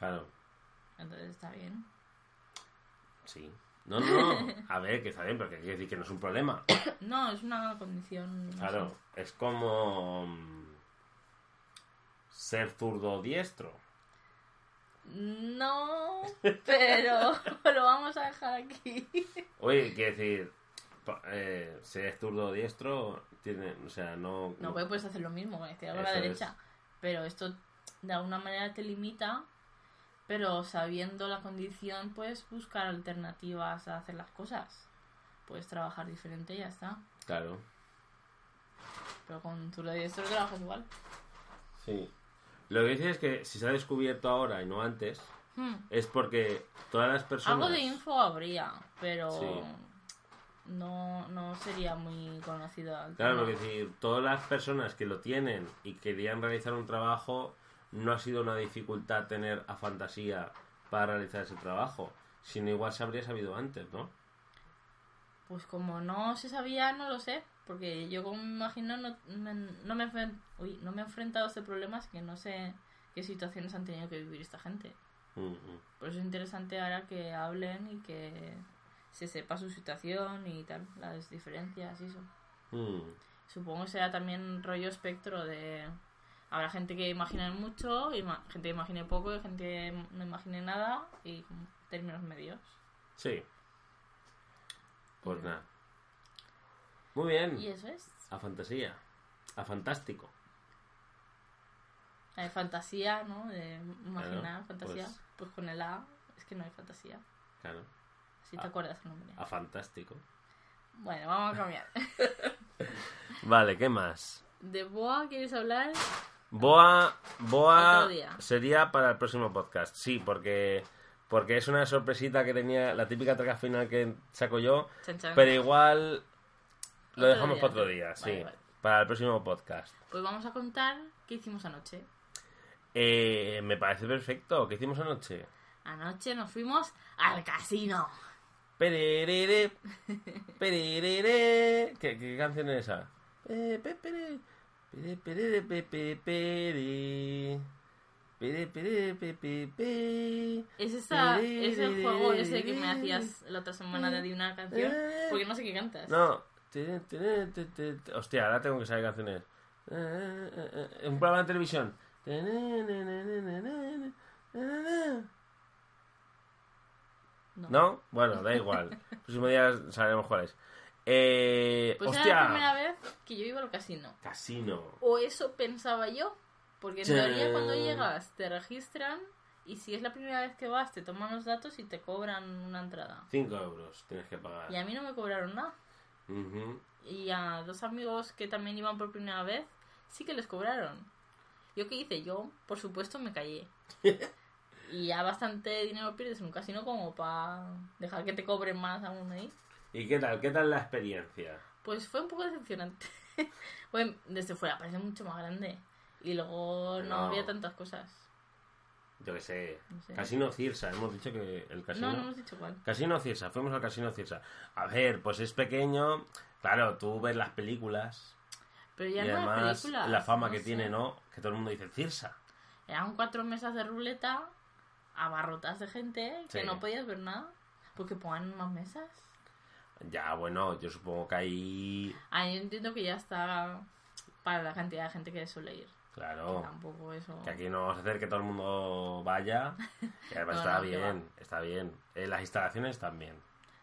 Claro, Entonces está bien. sí. No, no, a ver, que está bien, pero que quiere decir que no es un problema. No, es una condición. no Claro, es como mm, ser zurdo diestro. No, pero lo vamos a dejar aquí. Oye, quiere decir, eh, ser zurdo diestro tiene, o sea, no... No, pues puedes hacer lo mismo con la izquierda con la derecha. Pero esto de alguna manera te limita, pero sabiendo la condición puedes buscar alternativas a hacer las cosas. Puedes trabajar diferente y ya está. Claro, Pero con tu diestro trabajas igual. sí. Lo que dice es que si se ha descubierto ahora y no antes, Hmm. es porque todas las personas... Algo de info habría, pero Sí. no, no sería muy conocido. Claro, lo que decir, todas las personas que lo tienen y querían realizar un trabajo, no ha sido una dificultad tener a fantasía para realizar ese trabajo, sino igual se habría sabido antes, ¿no? Pues como no se sabía, no lo sé. Porque yo como me imagino no me, no me, uy, no me he enfrentado a este problema, así que no sé qué situaciones han tenido que vivir esta gente. Por eso es interesante ahora que hablen y que se sepa su situación y tal, las diferencias y eso. Supongo que será también rollo espectro de... Habrá gente que imagine mucho, gente que imagine poco, y gente que no imagine nada, y términos medios. Sí. Pues nada. Muy bien. Y eso es. A fantasía. A fantástico. Hay fantasía, ¿no? De imaginar Claro, fantasía. pues- Pues... con el A es que no hay fantasía. Claro. Si te Ah. acuerdas el nombre. A fantástico. Bueno, vamos a cambiar. Vale, ¿qué más? ¿De Boa quieres hablar? Boa, Boa sería para el próximo podcast. Sí, porque porque es una sorpresita que tenía la típica traca final que saco yo, Chan, chan. pero igual lo Otro dejamos día. para otro día, sí, Vale, vale. para el próximo podcast. Pues vamos a contar qué hicimos anoche. Eh, me parece perfecto. ¿Qué hicimos anoche? Anoche nos fuimos al casino. Pererere, pererere. ¿Qué, qué canción es esa? Pe, pe, pere, pere. Es, esa, es el juego ese que me hacías la otra semana de adivinar canción. Porque no sé qué cantas. No. Hostia, ahora tengo que saber canciones. Un programa de televisión. No. ¿No? Bueno, da igual. El próximo día sabremos cuál es. Eh, Pues hostia. era la primera vez que yo iba al casino. Casino. O eso pensaba yo. Porque en teoría cuando llegas te registran y si es la primera vez que vas te toman los datos y te cobran una entrada. 5 euros tienes que pagar. Y a mí no me cobraron nada. Ujú. Y a dos amigos que también iban por primera vez sí que les cobraron. ¿Yo qué hice? Yo, por supuesto, me callé. y ya bastante dinero pierdes en un casino como para dejar que te cobren más aún ahí. ¿Y qué tal? ¿Qué tal la experiencia? Pues fue un poco decepcionante. bueno, desde fuera parece mucho más grande. Y luego no, No. había tantas cosas. Yo qué sé. No sé. Casino Cirsa. Hemos dicho que el casino... No, no hemos dicho cuál. Casino Cirsa. Fuimos al Casino Cirsa. A ver, pues es pequeño. Claro, tú ves las películas. Pero ya y no además películas. la fama no que sé. tiene, ¿no? Que todo el mundo dice Cirsa. Eran cuatro mesas de ruleta abarrotadas de gente que no podías ver nada. Porque ponen más mesas. Ya, bueno, yo supongo que ahí... Ah, yo entiendo que ya está para la cantidad de gente que suele ir. Claro. Tampoco eso. Que aquí no vamos a hacer que todo el mundo vaya. Y además No, está no, que bien, está bien. Eh, las instalaciones están bien.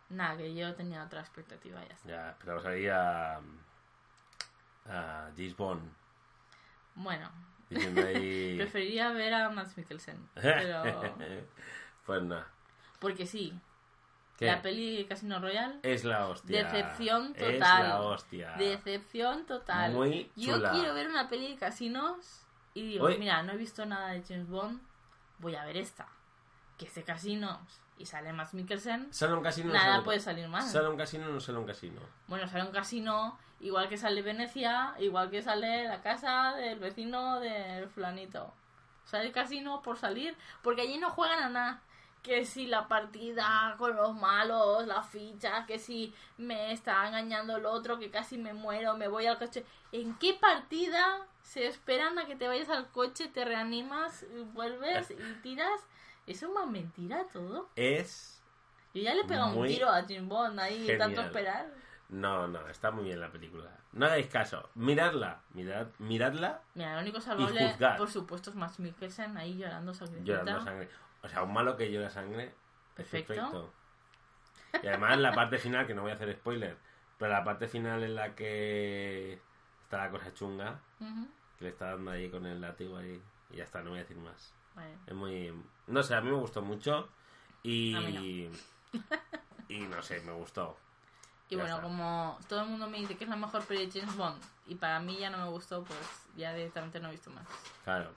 Nada, que yo tenía otra expectativa ya está. Ya, esperamos ahí a. a James Bond. Bueno, ahí. preferiría ver a Mads Mikkelsen. Pero. pues nada. Porque sí, ¿Qué? la peli Casino Royale. Es la hostia. Decepción Es total. la hostia. Decepción total. Muy Yo quiero ver una peli de casinos y digo, mira, no he visto nada de James Bond, voy a ver esta. que este casino y sale Max Mikkelsen, Sale un casino. no nada sale- puede salir mal. Sale un casino, no sale un casino. Bueno, sale un casino, igual que sale Venecia, igual que sale la casa del vecino del fulanito. Sale el casino por salir, porque allí no juegan a nada. Que si la partida con los malos, las fichas, que si me está engañando el otro, que casi me muero, me voy al coche. ¿En qué partida se esperan a que te vayas al coche, te reanimas, vuelves y tiras? Es más mentira todo. Es. Yo ya le he pegado un tiro a Jim Bond ahí, de tanto esperar. No, no, está muy bien la película. No hagáis caso. Miradla. Mirad, miradla Mira, lo único salvable, por supuesto, es Max Mikkelsen ahí llorando sangrecita. llorando sangre. O sea, un malo que llora sangre. Perfecto. Perfecto. Y además la parte final, que no voy a hacer spoiler, pero la parte final en la que está la cosa chunga, que le está dando ahí con el látigo ahí. Y ya está, no voy a decir más. vale. Es muy... No sé, a mí me gustó mucho. Y... Mí y no sé, me gustó. Y Ya bueno, está. como todo el mundo me dice que es la mejor peli de James Bond y para mí ya no me gustó, pues ya directamente no he visto más. Claro.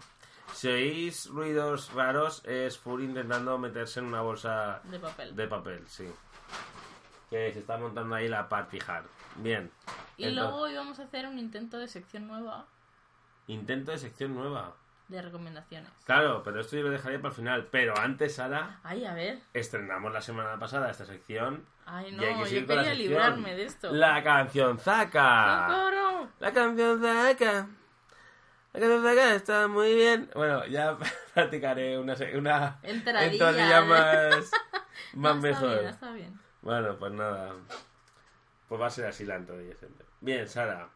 Si oís ruidos raros, es Fury intentando meterse en una bolsa De papel. de papel, sí. Que se está montando ahí la party hard. Bien. Y Entonces, luego íbamos a hacer un intento de sección nueva Intento de sección nueva. de recomendaciones. Claro, pero esto yo lo dejaría para el final. Pero antes, Sara, Ay, a ver. estrenamos la semana pasada esta sección. Ay, Y no, hay que yo quería librarme de esto. La canción. ¡Socorro! La canción Zaka. La canción Zaka está muy bien. Bueno, ya practicaré una, se- una Entradilla, entradilla más, más No, mejor. Está bien, está bien. Bueno, pues nada. Pues va a ser así la entradilla siempre. Bien, Sara.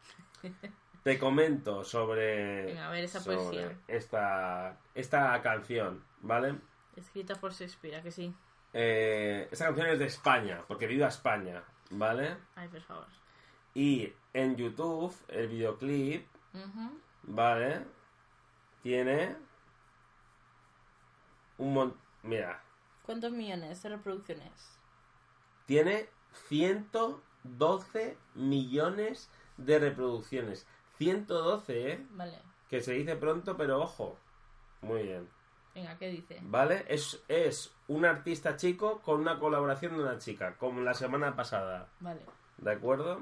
Te comento sobre, Venga, a ver esa sobre poesía. esta, esta canción, ¿vale? Escrita por Shakespeare, ¿a que sí? Eh, esta canción es de España, porque viva España, ¿vale? Ay, por favor. Y en YouTube, el videoclip, Ujú. ¿Vale? Tiene un montón... Mira, ¿Cuántos millones de reproducciones? tiene 112 millones de reproducciones. 112, ¿eh? Vale. Que se dice pronto, pero ojo. Muy bien. Venga, ¿qué dice? ¿Vale? Es, es un artista chico con una colaboración de una chica, como la semana pasada. Vale. ¿De acuerdo?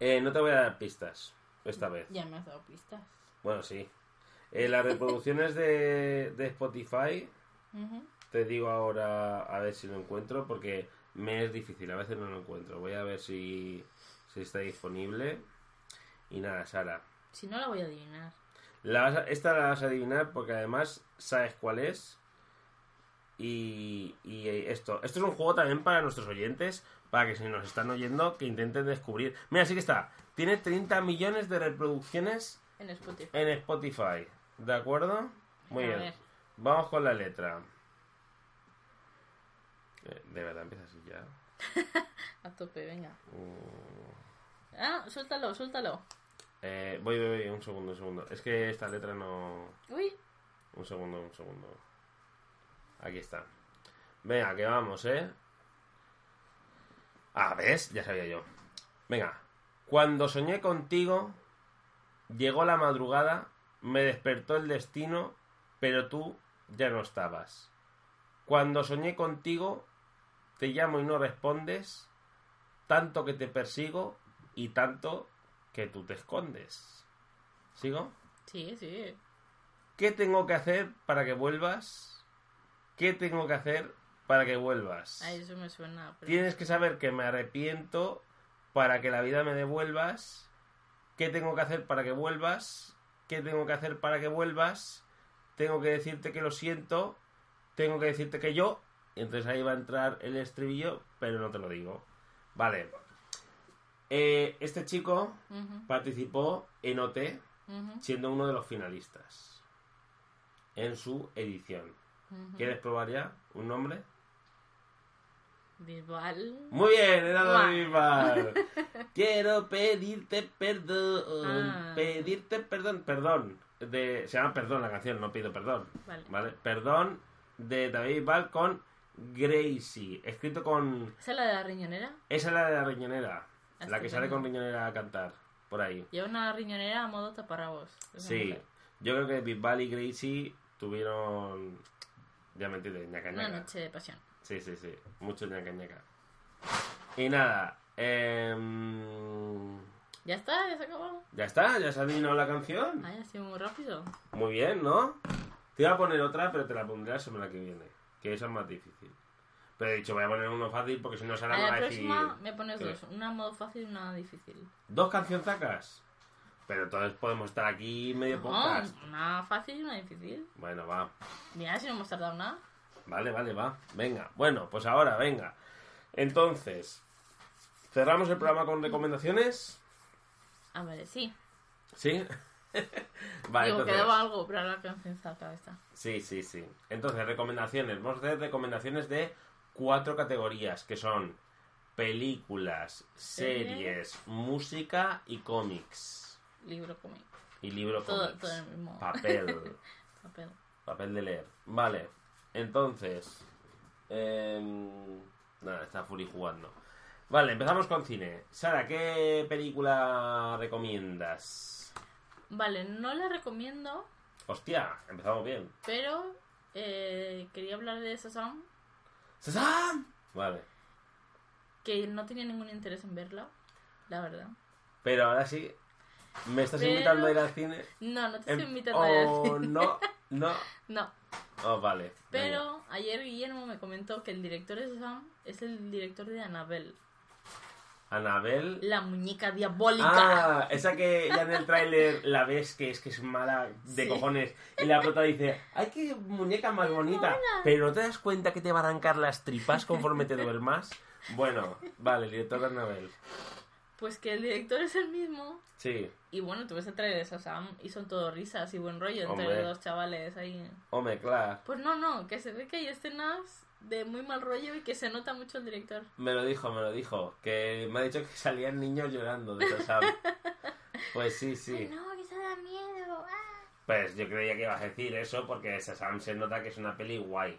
Eh, no te voy a dar pistas esta vez. Ya me has dado pistas. Bueno, sí. Eh, las reproducciones de, de Spotify, te digo ahora a ver si lo encuentro, porque me es difícil, a veces no lo encuentro. Voy a ver si, si está disponible. Y nada, Sara. Si no, la voy a adivinar. La vas a- esta la vas a adivinar porque además sabes cuál es. Y, y esto. Esto es un juego también para nuestros oyentes. Para que si nos están oyendo, que intenten descubrir. Mira, sí que está. Tiene 30 millones de reproducciones En Spotify. en Spotify. ¿De acuerdo? Muy A bien. ver. Vamos con la letra. Eh, De verdad empieza así ya. A tope, venga. Uh, Ah, suéltalo, suéltalo. eh, voy, voy, voy, un segundo, un segundo. Es que esta letra no. Uy. Un segundo, un segundo. Aquí está. Venga, que vamos, ¿eh? Ah, ¿ves? Ya sabía yo. Venga. Cuando soñé contigo, llegó la madrugada, me despertó el destino, pero tú ya no estabas. Cuando soñé contigo, te llamo y no respondes, tanto que te persigo y tanto que tú te escondes. ¿Sigo? Sí, sí. ¿Qué tengo que hacer para que vuelvas? ¿Qué tengo que hacer para que vuelvas? A eso me suena. pero- Tienes que saber que me arrepiento para que la vida me devuelvas. ¿Qué tengo que hacer para que vuelvas? ¿Qué tengo que hacer para que vuelvas? Tengo que decirte que lo siento. Tengo que decirte que yo. Entonces ahí va a entrar el estribillo, pero no te lo digo. Vale. Eh, este chico participó en OT siendo uno de los finalistas en su edición. ¿Quieres probar ya un nombre? Bisbal. Muy bien, Guau. Bisbal. Quiero pedirte perdón. Ah. Pedirte perdón. Perdón. De, se llama Perdón la canción, no pido perdón. Vale. ¿Vale? Perdón de David Bisbal con Gracie. Escrito con. ¿Esa es la de la riñonera? Esa es la de la riñonera. La que sale con riñonera a cantar. Por ahí. Lleva una riñonera a modo taparrabos. Sí. mujer. Yo creo que Bisbal y Gracie tuvieron Ya me entiendes, ñaca Una ñaca. noche de pasión. Sí, sí, sí. Mucho ñaca ñaca. Y nada. em, ¿Ya está? ¿Ya se acabó? Ya está, ya se ha adivinado la canción. Ay, ha sido muy rápido. Muy bien, ¿no? Te iba a poner otra, pero te la pondré la semana que viene. Que esa es más difícil. Pero he dicho, voy a poner uno fácil porque si no A Sara me la va a decir... próxima me pones ¿Qué? dos. Una modo fácil y una difícil. ¿Dos cancionzacas? Pero entonces podemos estar aquí medio podcast. No, una fácil y una difícil. Bueno, va. Mira, si no hemos tardado nada. Vale, vale, va. Venga. Bueno, pues ahora, venga. Entonces, cerramos el programa con recomendaciones. A ver, sí. ¿Sí? vale, Digo, entonces... quedaba algo, pero ahora que me está. Sí, sí, sí. Entonces, recomendaciones. Vamos a hacer recomendaciones de cuatro categorías, que son películas, Series. música y cómics. Libro cómic. Y libro Todo, cómics. todo el mismo Papel. papel. papel de leer. Vale. Entonces... em, nada, está Furi jugando. Vale, empezamos con cine. Sara, ¿qué película recomiendas? Vale, no la recomiendo, Hostia, empezamos bien. pero eh, quería hablar de Sasam, ¡Sasam! Vale. que no tenía ningún interés en verla, la verdad. Pero ahora sí, ¿me estás Pero- invitando a ir al cine? No, no te Em- estoy invitando a ir al cine. no, no. No, Oh, vale. venga. pero ayer Guillermo me comentó que el director de Sasam es el director de Annabelle, Anabel. la muñeca diabólica. Ah, esa que ya en el tráiler la ves que es que es mala de Sí. cojones y la prota dice, ¡ay, qué muñeca más bonita! Pero ¿no te das cuenta que te va a arrancar las tripas conforme te duermas? Bueno, vale, el director de Anabel. Pues que el director es el mismo. Sí, Y bueno, tú ves el trailer de Sasam y son todo risas y buen rollo entre Hombre. dos chavales ahí. hombre, claro. Pues no, no, que se ve que hay escenas de muy mal rollo y que se nota mucho el director. Me lo dijo, me lo dijo. Que me ha dicho que salían niños llorando de Sasam. Pues sí, sí. no, que se da miedo. ah. Pues yo creía que ibas a decir eso porque Sasam se nota que es una peli guay.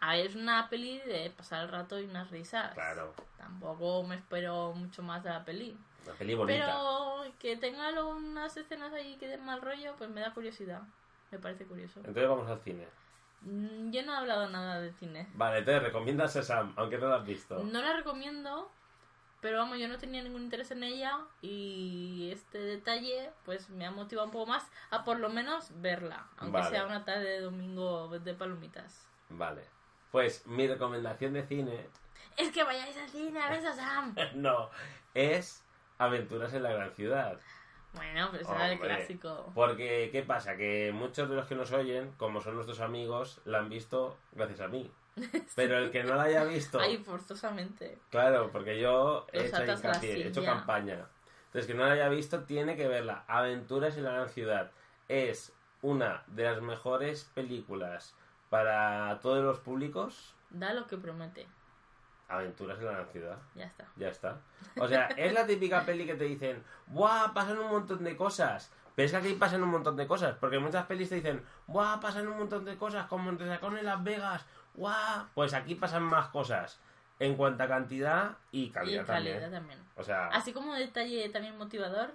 A ver, es una peli de pasar el rato y unas risas. Claro, Tampoco me espero mucho más de la peli. una peli bonita. Pero que tenga luego unas escenas ahí que den mal rollo, pues me da curiosidad. Me parece curioso. Entonces vamos al cine. Mm, Yo no he hablado nada de cine. Vale, te recomienda Sesam, aunque no lo has visto. No la recomiendo, pero vamos, yo no tenía ningún interés en ella y este detalle pues me ha motivado un poco más a por lo menos verla, aunque Vale. sea una tarde de domingo de palomitas. Vale. Pues mi recomendación de cine, Es que vayáis al cine a ver Sam. no, es Aventuras en la Gran Ciudad. Bueno, pues era el Hombre. clásico. Porque, ¿qué pasa? Que muchos de los que nos oyen, como son nuestros amigos, la han visto gracias a mí. Pero el que no la haya visto, Ahí forzosamente. claro, porque yo he hecho, hincapié, he hecho campaña. Entonces, que no la haya visto, tiene que verla. Aventuras en la Gran Ciudad. Es una de las mejores películas para todos los públicos. Da lo que promete. Aventuras en la Ciudad. Ya está. Ya está. O sea, es la típica peli que te dicen, ¡buah! Pasan un montón de cosas. Pero es que aquí pasan un montón de cosas. Porque muchas pelis te dicen, ¡buah! Pasan un montón de cosas, como entre Sacón en Las Vegas. ¡guau! Pues aquí pasan más cosas. En cuanto a cantidad y calidad, y calidad también. también. O sea, Así como detalle también motivador.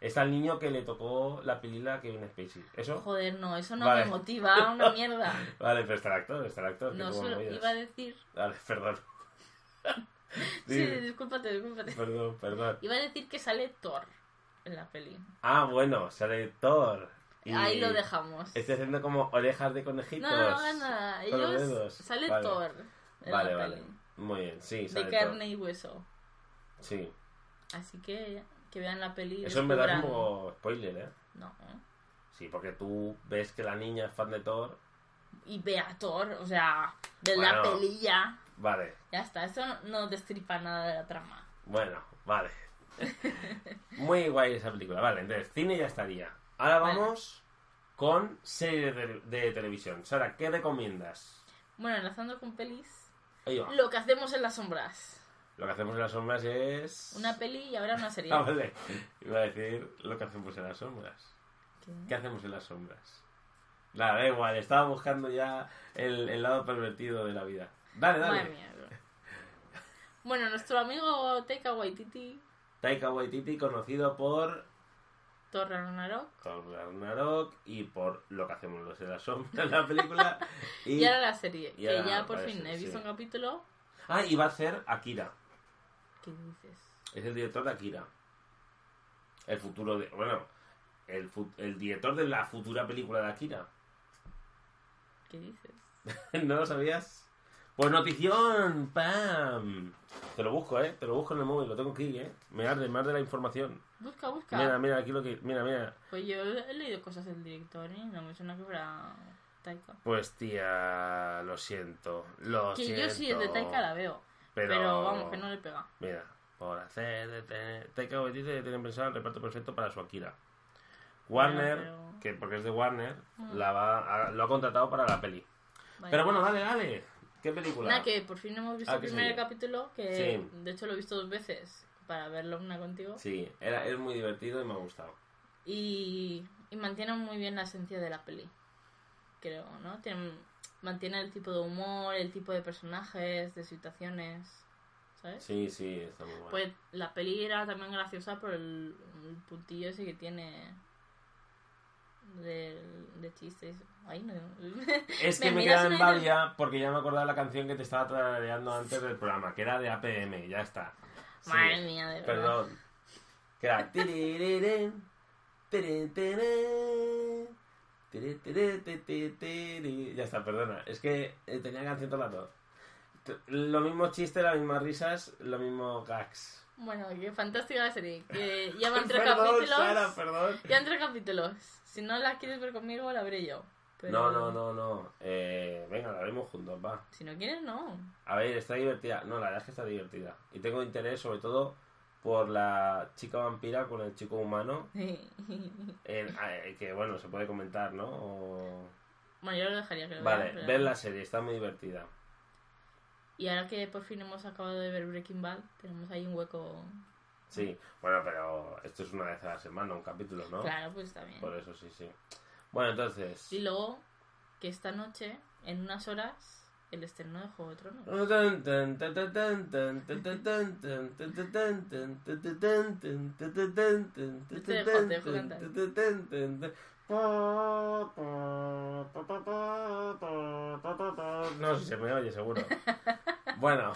Está el niño que le tocó la película a Kevin Spacey. ¿Eso? Joder, no, eso no Vale. me motiva una mierda. Vale, pero está el actor, está el actor. que No, solo iba a decir. Vale, perdón. Sí, discúlpate, discúlpate. Perdón, perdón. Iba a decir que sale Thor en la peli. Ah, bueno, sale Thor. Y Ahí lo dejamos. Estoy haciendo como orejas de conejitos. No, no, no nada. Ellos sale Vale. Thor en Vale, la vale. peli. Muy bien, sí, De sale carne Thor. y hueso. Sí. Así que que vean la peli. Eso en verdad es poco spoiler, ¿eh? No, ¿eh? Sí, porque tú ves que la niña es fan de Thor. Y ve a Thor, o sea, de Bueno. la peli ya. Vale, Ya está, eso no, destripa nada de la trama. bueno, vale. Muy guay esa película. Vale, entonces, cine ya estaría. Ahora vamos con series de, de televisión. Sara, ¿qué recomiendas? Bueno, enlazando con pelis, lo que hacemos en las sombras. Lo que hacemos en las sombras es... Una peli y ahora una serie. Ah, vale. Iba a decir lo que hacemos en las sombras. ¿Qué? ¿Qué hacemos en las sombras? Nada, da igual, estaba buscando ya el, el lado pervertido de la vida. Dale, dale. Madre mía. Bueno, nuestro amigo Taika Waititi Taika Waititi, conocido por Thor Ragnarok. Thor Ragnarok y por lo que hacemos los de la sombra en la película. Y, Y ahora la serie, y que ahora ya por fin he visto sí. un capítulo. Ah, y va a hacer Akira. ¿Qué dices? Es el director de Akira. El futuro de. Bueno, el, el director de la futura película de Akira. ¿Qué dices? ¿No lo sabías? Pues notición, ¡pam! Te lo busco, ¿eh? Te lo busco en el móvil, lo tengo aquí, ¿eh? Me arde, me arde la información. Busca, busca. Mira, mira, aquí lo que... Mira, mira. Pues yo he leído cosas del director y no me suena que fuera Taika. Pues tía, lo siento, lo Que siento. yo sí, el de Taika la veo. Pero, Pero... vamos, que no le pega. Mira, por hacer de Waititi que tienen pensado el reparto perfecto para su Akira. Warner, pero- que porque es de Warner, Mm. la va, a- lo ha contratado para la peli. Vaya. Pero bueno, dale, dale. ¿Qué película? Nada, que por fin hemos visto Ah, el ¿qué primer capítulo, que Sí. de hecho lo he visto dos veces para verlo una contigo. Sí, era, es muy divertido y me ha gustado. Y, y mantiene muy bien la esencia de la peli, creo, ¿no? Tiene, mantiene el tipo de humor, el tipo de personajes, de situaciones, ¿sabes? Sí, sí, está muy bueno. Pues la peli era también graciosa por el, el puntillo ese que tiene de, de chistes. Ay, no. es que me, quedaba en babia porque ya me acordaba de la canción que te estaba tradeando antes del programa, que era de APM, ya está. Sí, Madre mía, de verdad. Perdón. Que era... Ya está, perdona. Es que eh, tenía canción todo el rato. Lo mismo chiste, las mismas risas, lo mismo gags. Bueno, qué fantástica la serie. Que ya van tres perdón, capítulos. Sara, perdón. Ya van tres capítulos. Si no la quieres ver conmigo, la veré yo. Pero No, no, no, no. Eh, venga, la vemos juntos, va. Si no quieres, no. A ver, está divertida. No, la verdad es que está divertida. Y tengo interés sobre todo por la chica vampira con el chico humano. En- eh, que bueno, se puede comentar, ¿no? O- bueno, yo lo dejaría que lo Vale, vean, pero- ver la serie, está muy divertida. Y ahora que por fin hemos acabado de ver Breaking Bad, tenemos ahí un hueco. Sí, bueno, pero esto es una vez a la semana, un capítulo, ¿no? Claro, pues está bien. Por eso sí, sí. Bueno, entonces. Y luego, que esta noche, en unas horas, el estreno de Juego de Tronos. No sé si se me oye, seguro. Bueno,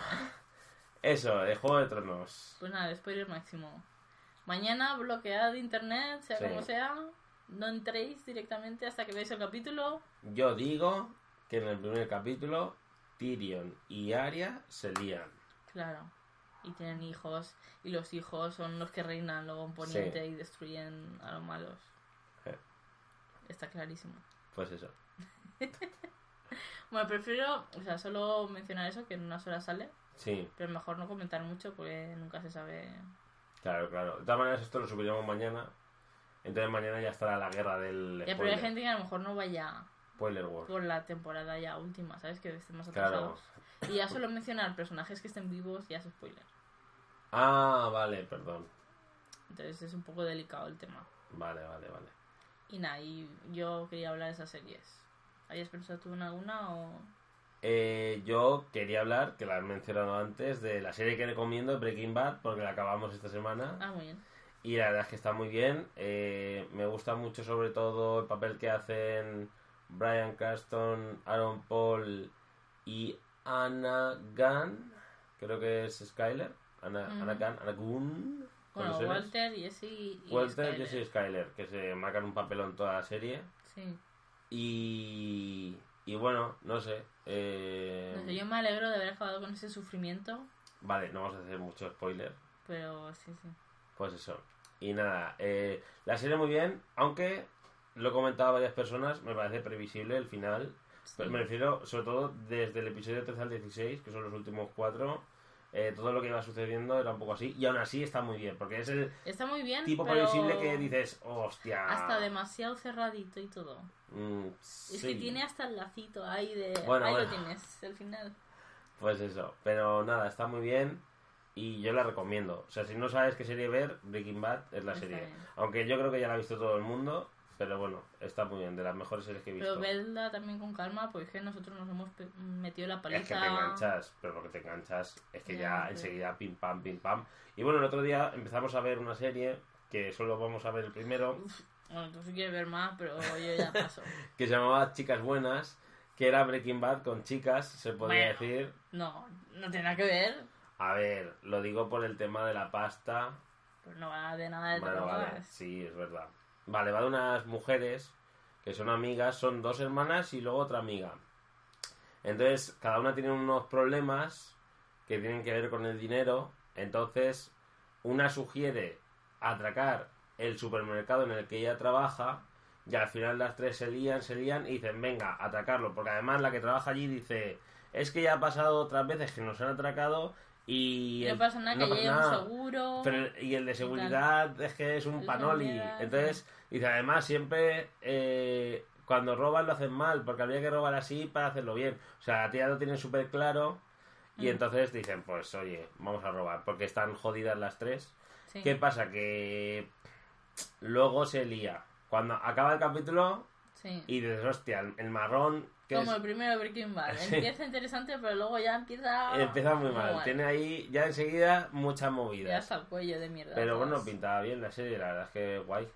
eso, el Juego de Tronos. Pues nada, spoiler máximo. Mañana bloqueada de internet, sea Sí. como sea. No entréis directamente hasta que veáis el capítulo. Yo digo que en el primer capítulo Tyrion y Arya se lían. Claro. Y tienen hijos. Y los hijos son los que reinan luego en Poniente y destruyen a los malos. Eh. Está clarísimo. Pues eso. Bueno, prefiero, o sea, solo mencionar eso, que en unas horas sale. Sí, Pero mejor no comentar mucho porque nunca se sabe. claro, claro. De todas maneras, esto lo subiremos mañana. Entonces mañana ya estará la guerra del Ya, pero hay gente que a lo mejor no vaya Spoiler por la temporada ya última, ¿sabes? Que estemos Claro. atrasados. Y ya solo mencionar personajes que estén vivos ya es spoiler. Ah, vale, perdón. Entonces es un poco delicado el tema. Vale, vale, vale. Y nada, y yo quería hablar de esas series. ¿Habías pensado tú en alguna o...? Eh, yo quería hablar, que la he mencionado antes, de la serie que recomiendo, Breaking Bad, porque la acabamos esta semana. Ah, muy bien. Y la verdad es que está muy bien. Eh, me gusta mucho sobre todo el papel que hacen Brian Cranston, Aaron Paul y Anna Gunn. Creo que es Skyler. Anna. Anna Gunn. Anna Gunn. Bueno. Walter, Jesse y Walter, Skyler. Jesse y Skyler, que se marcan un papelón toda la serie. Sí. Y, y bueno, no sé. eh, No sé, yo me alegro de haber acabado con ese sufrimiento, Vale, no vamos a hacer mucho spoiler. pero sí, sí. Pues eso. Y nada, eh, la serie muy bien, aunque lo he comentado a varias personas, me parece previsible el final. Sí. Pero me refiero, sobre todo, desde el episodio 13 al 16, que son los últimos cuatro, eh, todo lo que iba sucediendo era un poco así. Y aún así está muy bien, porque es el Está muy bien, tipo pero previsible que dices, hostia. hasta demasiado cerradito y todo. mm, Es que tiene hasta el lacito ahí de... Bueno, ahí bueno. lo tienes, el final. Pues eso, pero nada, está muy bien y yo la recomiendo. O sea, si no sabes qué serie ver, Breaking Bad es la Está serie. bien. Aunque yo creo que ya la ha visto todo el mundo, pero bueno, está muy bien, de las mejores series que he visto. Pero vedla también con calma, porque es que nosotros nos hemos metido la es que paliza. te enganchas, pero lo que te enganchas es que Ya, enseguida pim pam, pim pam. Y bueno, el otro día empezamos a ver una serie que solo vamos a ver el primero, Bueno, tú si quieres ver más, pero yo ya paso. que se llamaba Chicas Buenas, que era Breaking Bad con chicas, se podría Bueno. decir. No, no tiene nada que ver. A ver, lo digo por el tema de la pasta. Pero no va de nada de Bueno, vale, sí, es verdad. Vale, va de unas mujeres que son amigas, son dos hermanas y luego otra amiga. Entonces, cada una tiene unos problemas que tienen que ver con el dinero. Entonces, una sugiere atracar el supermercado en el que ella trabaja y al final las tres se lían, se lían y dicen, venga, atracarlo. Porque además la que trabaja allí dice, es que ya ha pasado otras veces que nos han atracado y... Y no el- pasa nada, no que llegue un nada". seguro. Pero, y el de seguridad es que es un El panoli. seguridad, Entonces, dice, además, siempre eh, cuando roban lo hacen mal, porque habría que robar así para hacerlo bien. O sea, la tía lo tiene súper claro. Y Mm. entonces dicen, pues oye, vamos a robar, porque están jodidas las tres. Sí. ¿Qué pasa? Que luego se lía. Cuando acaba el capítulo Sí. y dices, hostia, el- el marrón que Como es- el primero de Breaking Bad. Empieza interesante, pero luego ya empieza. empieza muy mal. Tiene ahí ya enseguida muchas Ya movidas. hasta el cuello de mierda. Pero bueno, pintaba bien la serie, la verdad es que guay.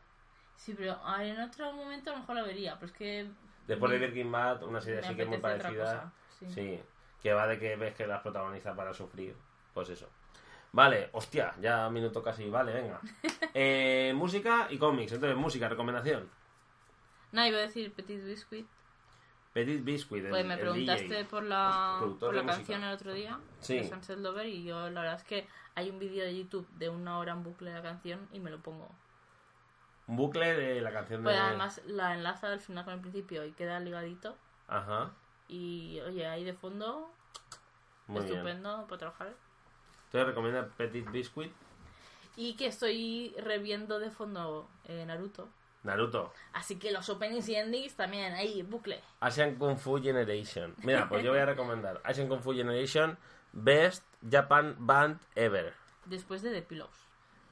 Sí, pero en otro momento a lo mejor la vería. Pero es que. Después de Breaking Bad, una serie así que es muy parecida. Sí, que va de que ves que las protagoniza para sufrir. Pues eso. Vale, hostia, ya minuto casi, vale, venga. Eh, música y cómics. Entonces, música, recomendación. No, iba a decir Petit Biscuit. Petit Biscuit, el, Pues me el preguntaste DJ. por la, por la canción el otro día Sí. de Sunset Lover y yo la verdad es que hay un vídeo de YouTube de una hora en bucle de la canción y me lo pongo. Un bucle de la canción de... Pues además la enlaza del final con el principio y queda ligadito Ajá, y oye, ahí de fondo muy bien. estupendo para trabajar. Entonces, recomienda Petit Biscuit. Y que estoy reviendo de fondo eh, Naruto. Naruto. Así que los openings y endings también ahí, bucle. Asian Kung Fu Generation. Mira, pues yo voy a recomendar Asian Kung Fu Generation, Best Japan Band Ever. Después de The Pillows.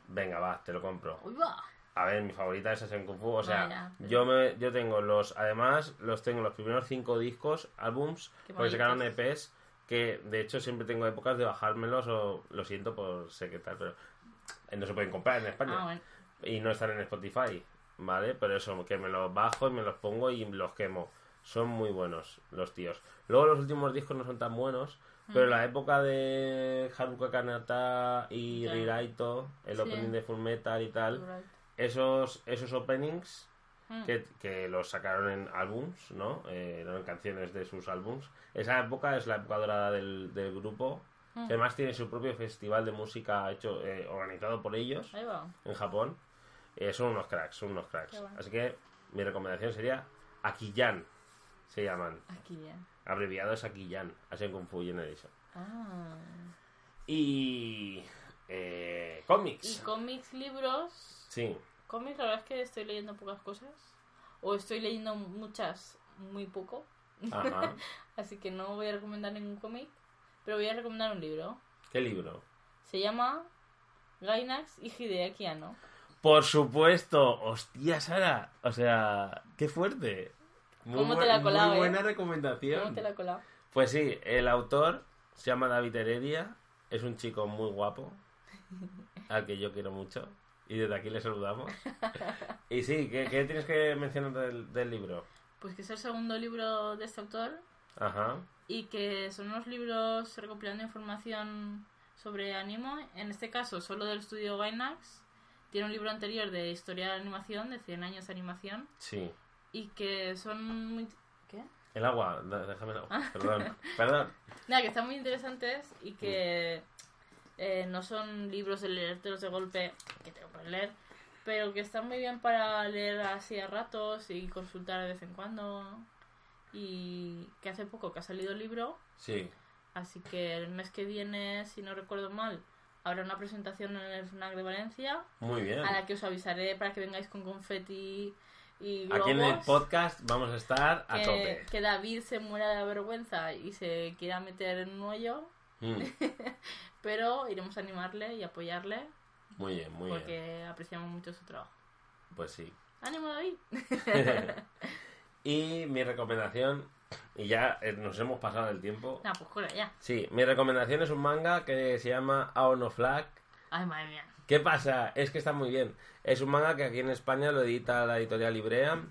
Venga, va, te lo compro. ¡Uy, va! A ver, mi favorita es Asian Kung Fu. O sea, Vaya, pero- yo me, yo tengo los, además, los tengo los primeros cinco discos, álbums, porque sacaron. EPs, que de hecho siempre tengo épocas de bajármelos o lo siento por sé qué tal, pero eh, no se pueden comprar en España Ah, bueno. y no están en Spotify, ¿vale? Pero eso, que me los bajo y me los pongo y los quemo. Son muy buenos los tíos. Luego los últimos discos no son tan buenos, pero la época de Haruka Kanata y. Riraito, el Sí. opening de Full Metal y tal, Right. esos, esos openings Mm. que, que los sacaron en álbums, ¿no? Eh, eran canciones de sus álbums. Esa época es la época dorada del, del grupo. Mm. que Además tiene su propio festival de música hecho eh, organizado por ellos en Japón. Eh, son unos cracks, son unos cracks. Bueno. Así que mi recomendación sería Akiyan. Se llaman. Ya. Abreviado es. Asian Kung Fu Generation. Ah. Y... Eh, Y cómics. cómics, libros. Sí. Cómics, la verdad es que estoy leyendo pocas cosas. O estoy leyendo muchas muy poco. Ajá. Así que no voy a recomendar ningún cómic. Pero voy a recomendar un libro. ¿Qué libro? Se llama Gainax y Hideaki Anno. Por supuesto, hostia Sara, o sea, qué fuerte. Muy, ¿Cómo te la colado, muy eh? buena recomendación. ¿Cómo te la colado? Pues sí, el autor se llama David Heredia, es un chico muy guapo, al que yo quiero mucho, y desde aquí le saludamos. Y sí, ¿qué, qué tienes que mencionar del, del libro? Pues que es el segundo libro de este autor Ajá, y que son unos libros recopilando información sobre anime. En este caso, solo del estudio Gainax. Tiene un libro anterior de historia de la animación, de 100 años de animación, sí. y que son muy... ¿Qué? El agua, déjame el agua, Ah. perdón, perdón. Nada, que están muy interesantes y que eh, no son libros de leértelos de golpe, que te lo puedes leer, pero que están muy bien para leer así a ratos y consultar de vez en cuando. Y que hace poco que ha salido el libro, Sí, así que el mes que viene, si no recuerdo mal, habrá una presentación en el FNAC de Valencia, muy bien. a la que os avisaré para que vengáis con confeti y globos. Aquí en el podcast vamos a estar a que, tope. que David se muera de la vergüenza y se quiera meter en un hoyo, Mm, pero iremos a animarle y apoyarle muy bien, muy bien. porque apreciamos mucho su trabajo. Pues sí. ¡Ánimo, David! Y mi recomendación, y ya eh, nos hemos pasado el tiempo. Nah, pues cura ya. Sí, mi recomendación es un manga que se llama Aono Flag. Ay, madre mía. ¿Qué pasa? Es que está muy bien. Es un manga que aquí en España lo edita la editorial Librea,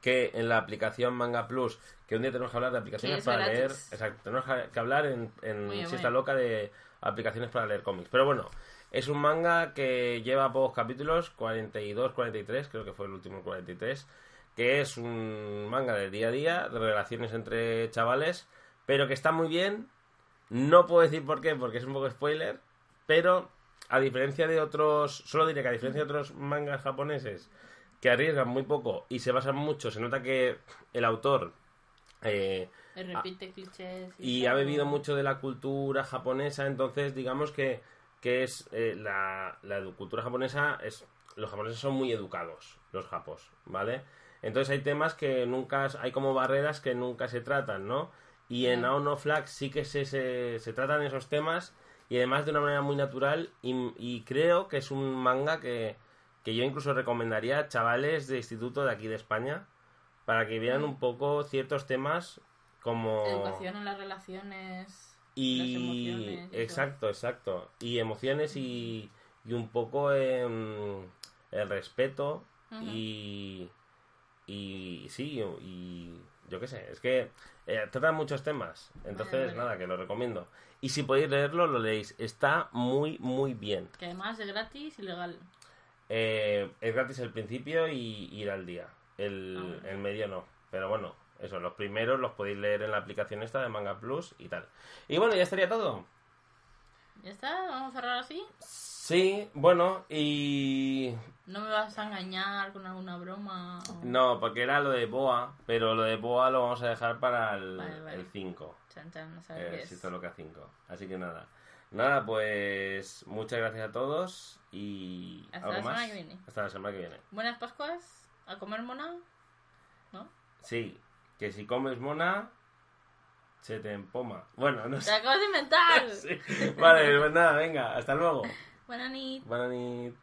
que en la aplicación Manga Plus, que un día tenemos que hablar de aplicaciones es para leer. Exacto, tenemos que hablar en, en bien. Loca de aplicaciones para leer cómics. Pero bueno, es un manga que lleva pocos capítulos, 42, 43, creo que fue el último 43, que es un manga del día a día, de relaciones entre chavales, pero que está muy bien. No puedo decir por qué, porque es un poco spoiler, pero a diferencia de otros, solo diré que a diferencia de otros mangas japoneses que arriesgan muy poco y se basan mucho, se nota que el autor eh, repite clichés. y ha bebido mucho de la cultura japonesa, entonces digamos que, que es eh, la, la cultura japonesa es los japoneses son muy educados, los japos, ¿vale? Entonces hay temas que nunca, hay como barreras que nunca se tratan, ¿no? Y en. Ao no Flag sí que se, se, se tratan esos temas y además de una manera muy natural y, y creo que es un manga que, que yo incluso recomendaría a chavales de instituto de aquí de España para que vieran un poco ciertos temas como Educación en las relaciones. las y emociones. y todo. exacto exacto y emociones y, y un poco el respeto y y sí y yo qué sé es que eh, tratan muchos temas entonces vale. nada que lo recomiendo. Y si podéis leerlo lo leéis está muy muy bien. Que además es gratis y legal. Eh, es gratis el principio y ir al día el, Ah, el medio no pero bueno eso los primeros los podéis leer en la aplicación esta de Manga Plus y tal. Y bueno ya estaría todo ¿Ya está? ¿Vamos a cerrar así? Sí, bueno, y... ¿No me vas a engañar con alguna broma? o- No, porque era lo de Boa, pero lo de Boa lo vamos a dejar para el, Vale, vale. el 5. Chan, chan, no sabes Eh, qué es. Sisto Loca 5. Así que nada. Nada, pues muchas gracias a todos y... Hasta ¿Algo la más? semana que viene. Hasta la semana que viene. Buenas Pascuas. ¿A comer mona? ¿No? Sí, que si comes mona, se te empoma. Bueno, no ¡Te sé. acabas de inventar! Sí. Vale, pues nada, venga, hasta luego. Buena nit. Buena nit.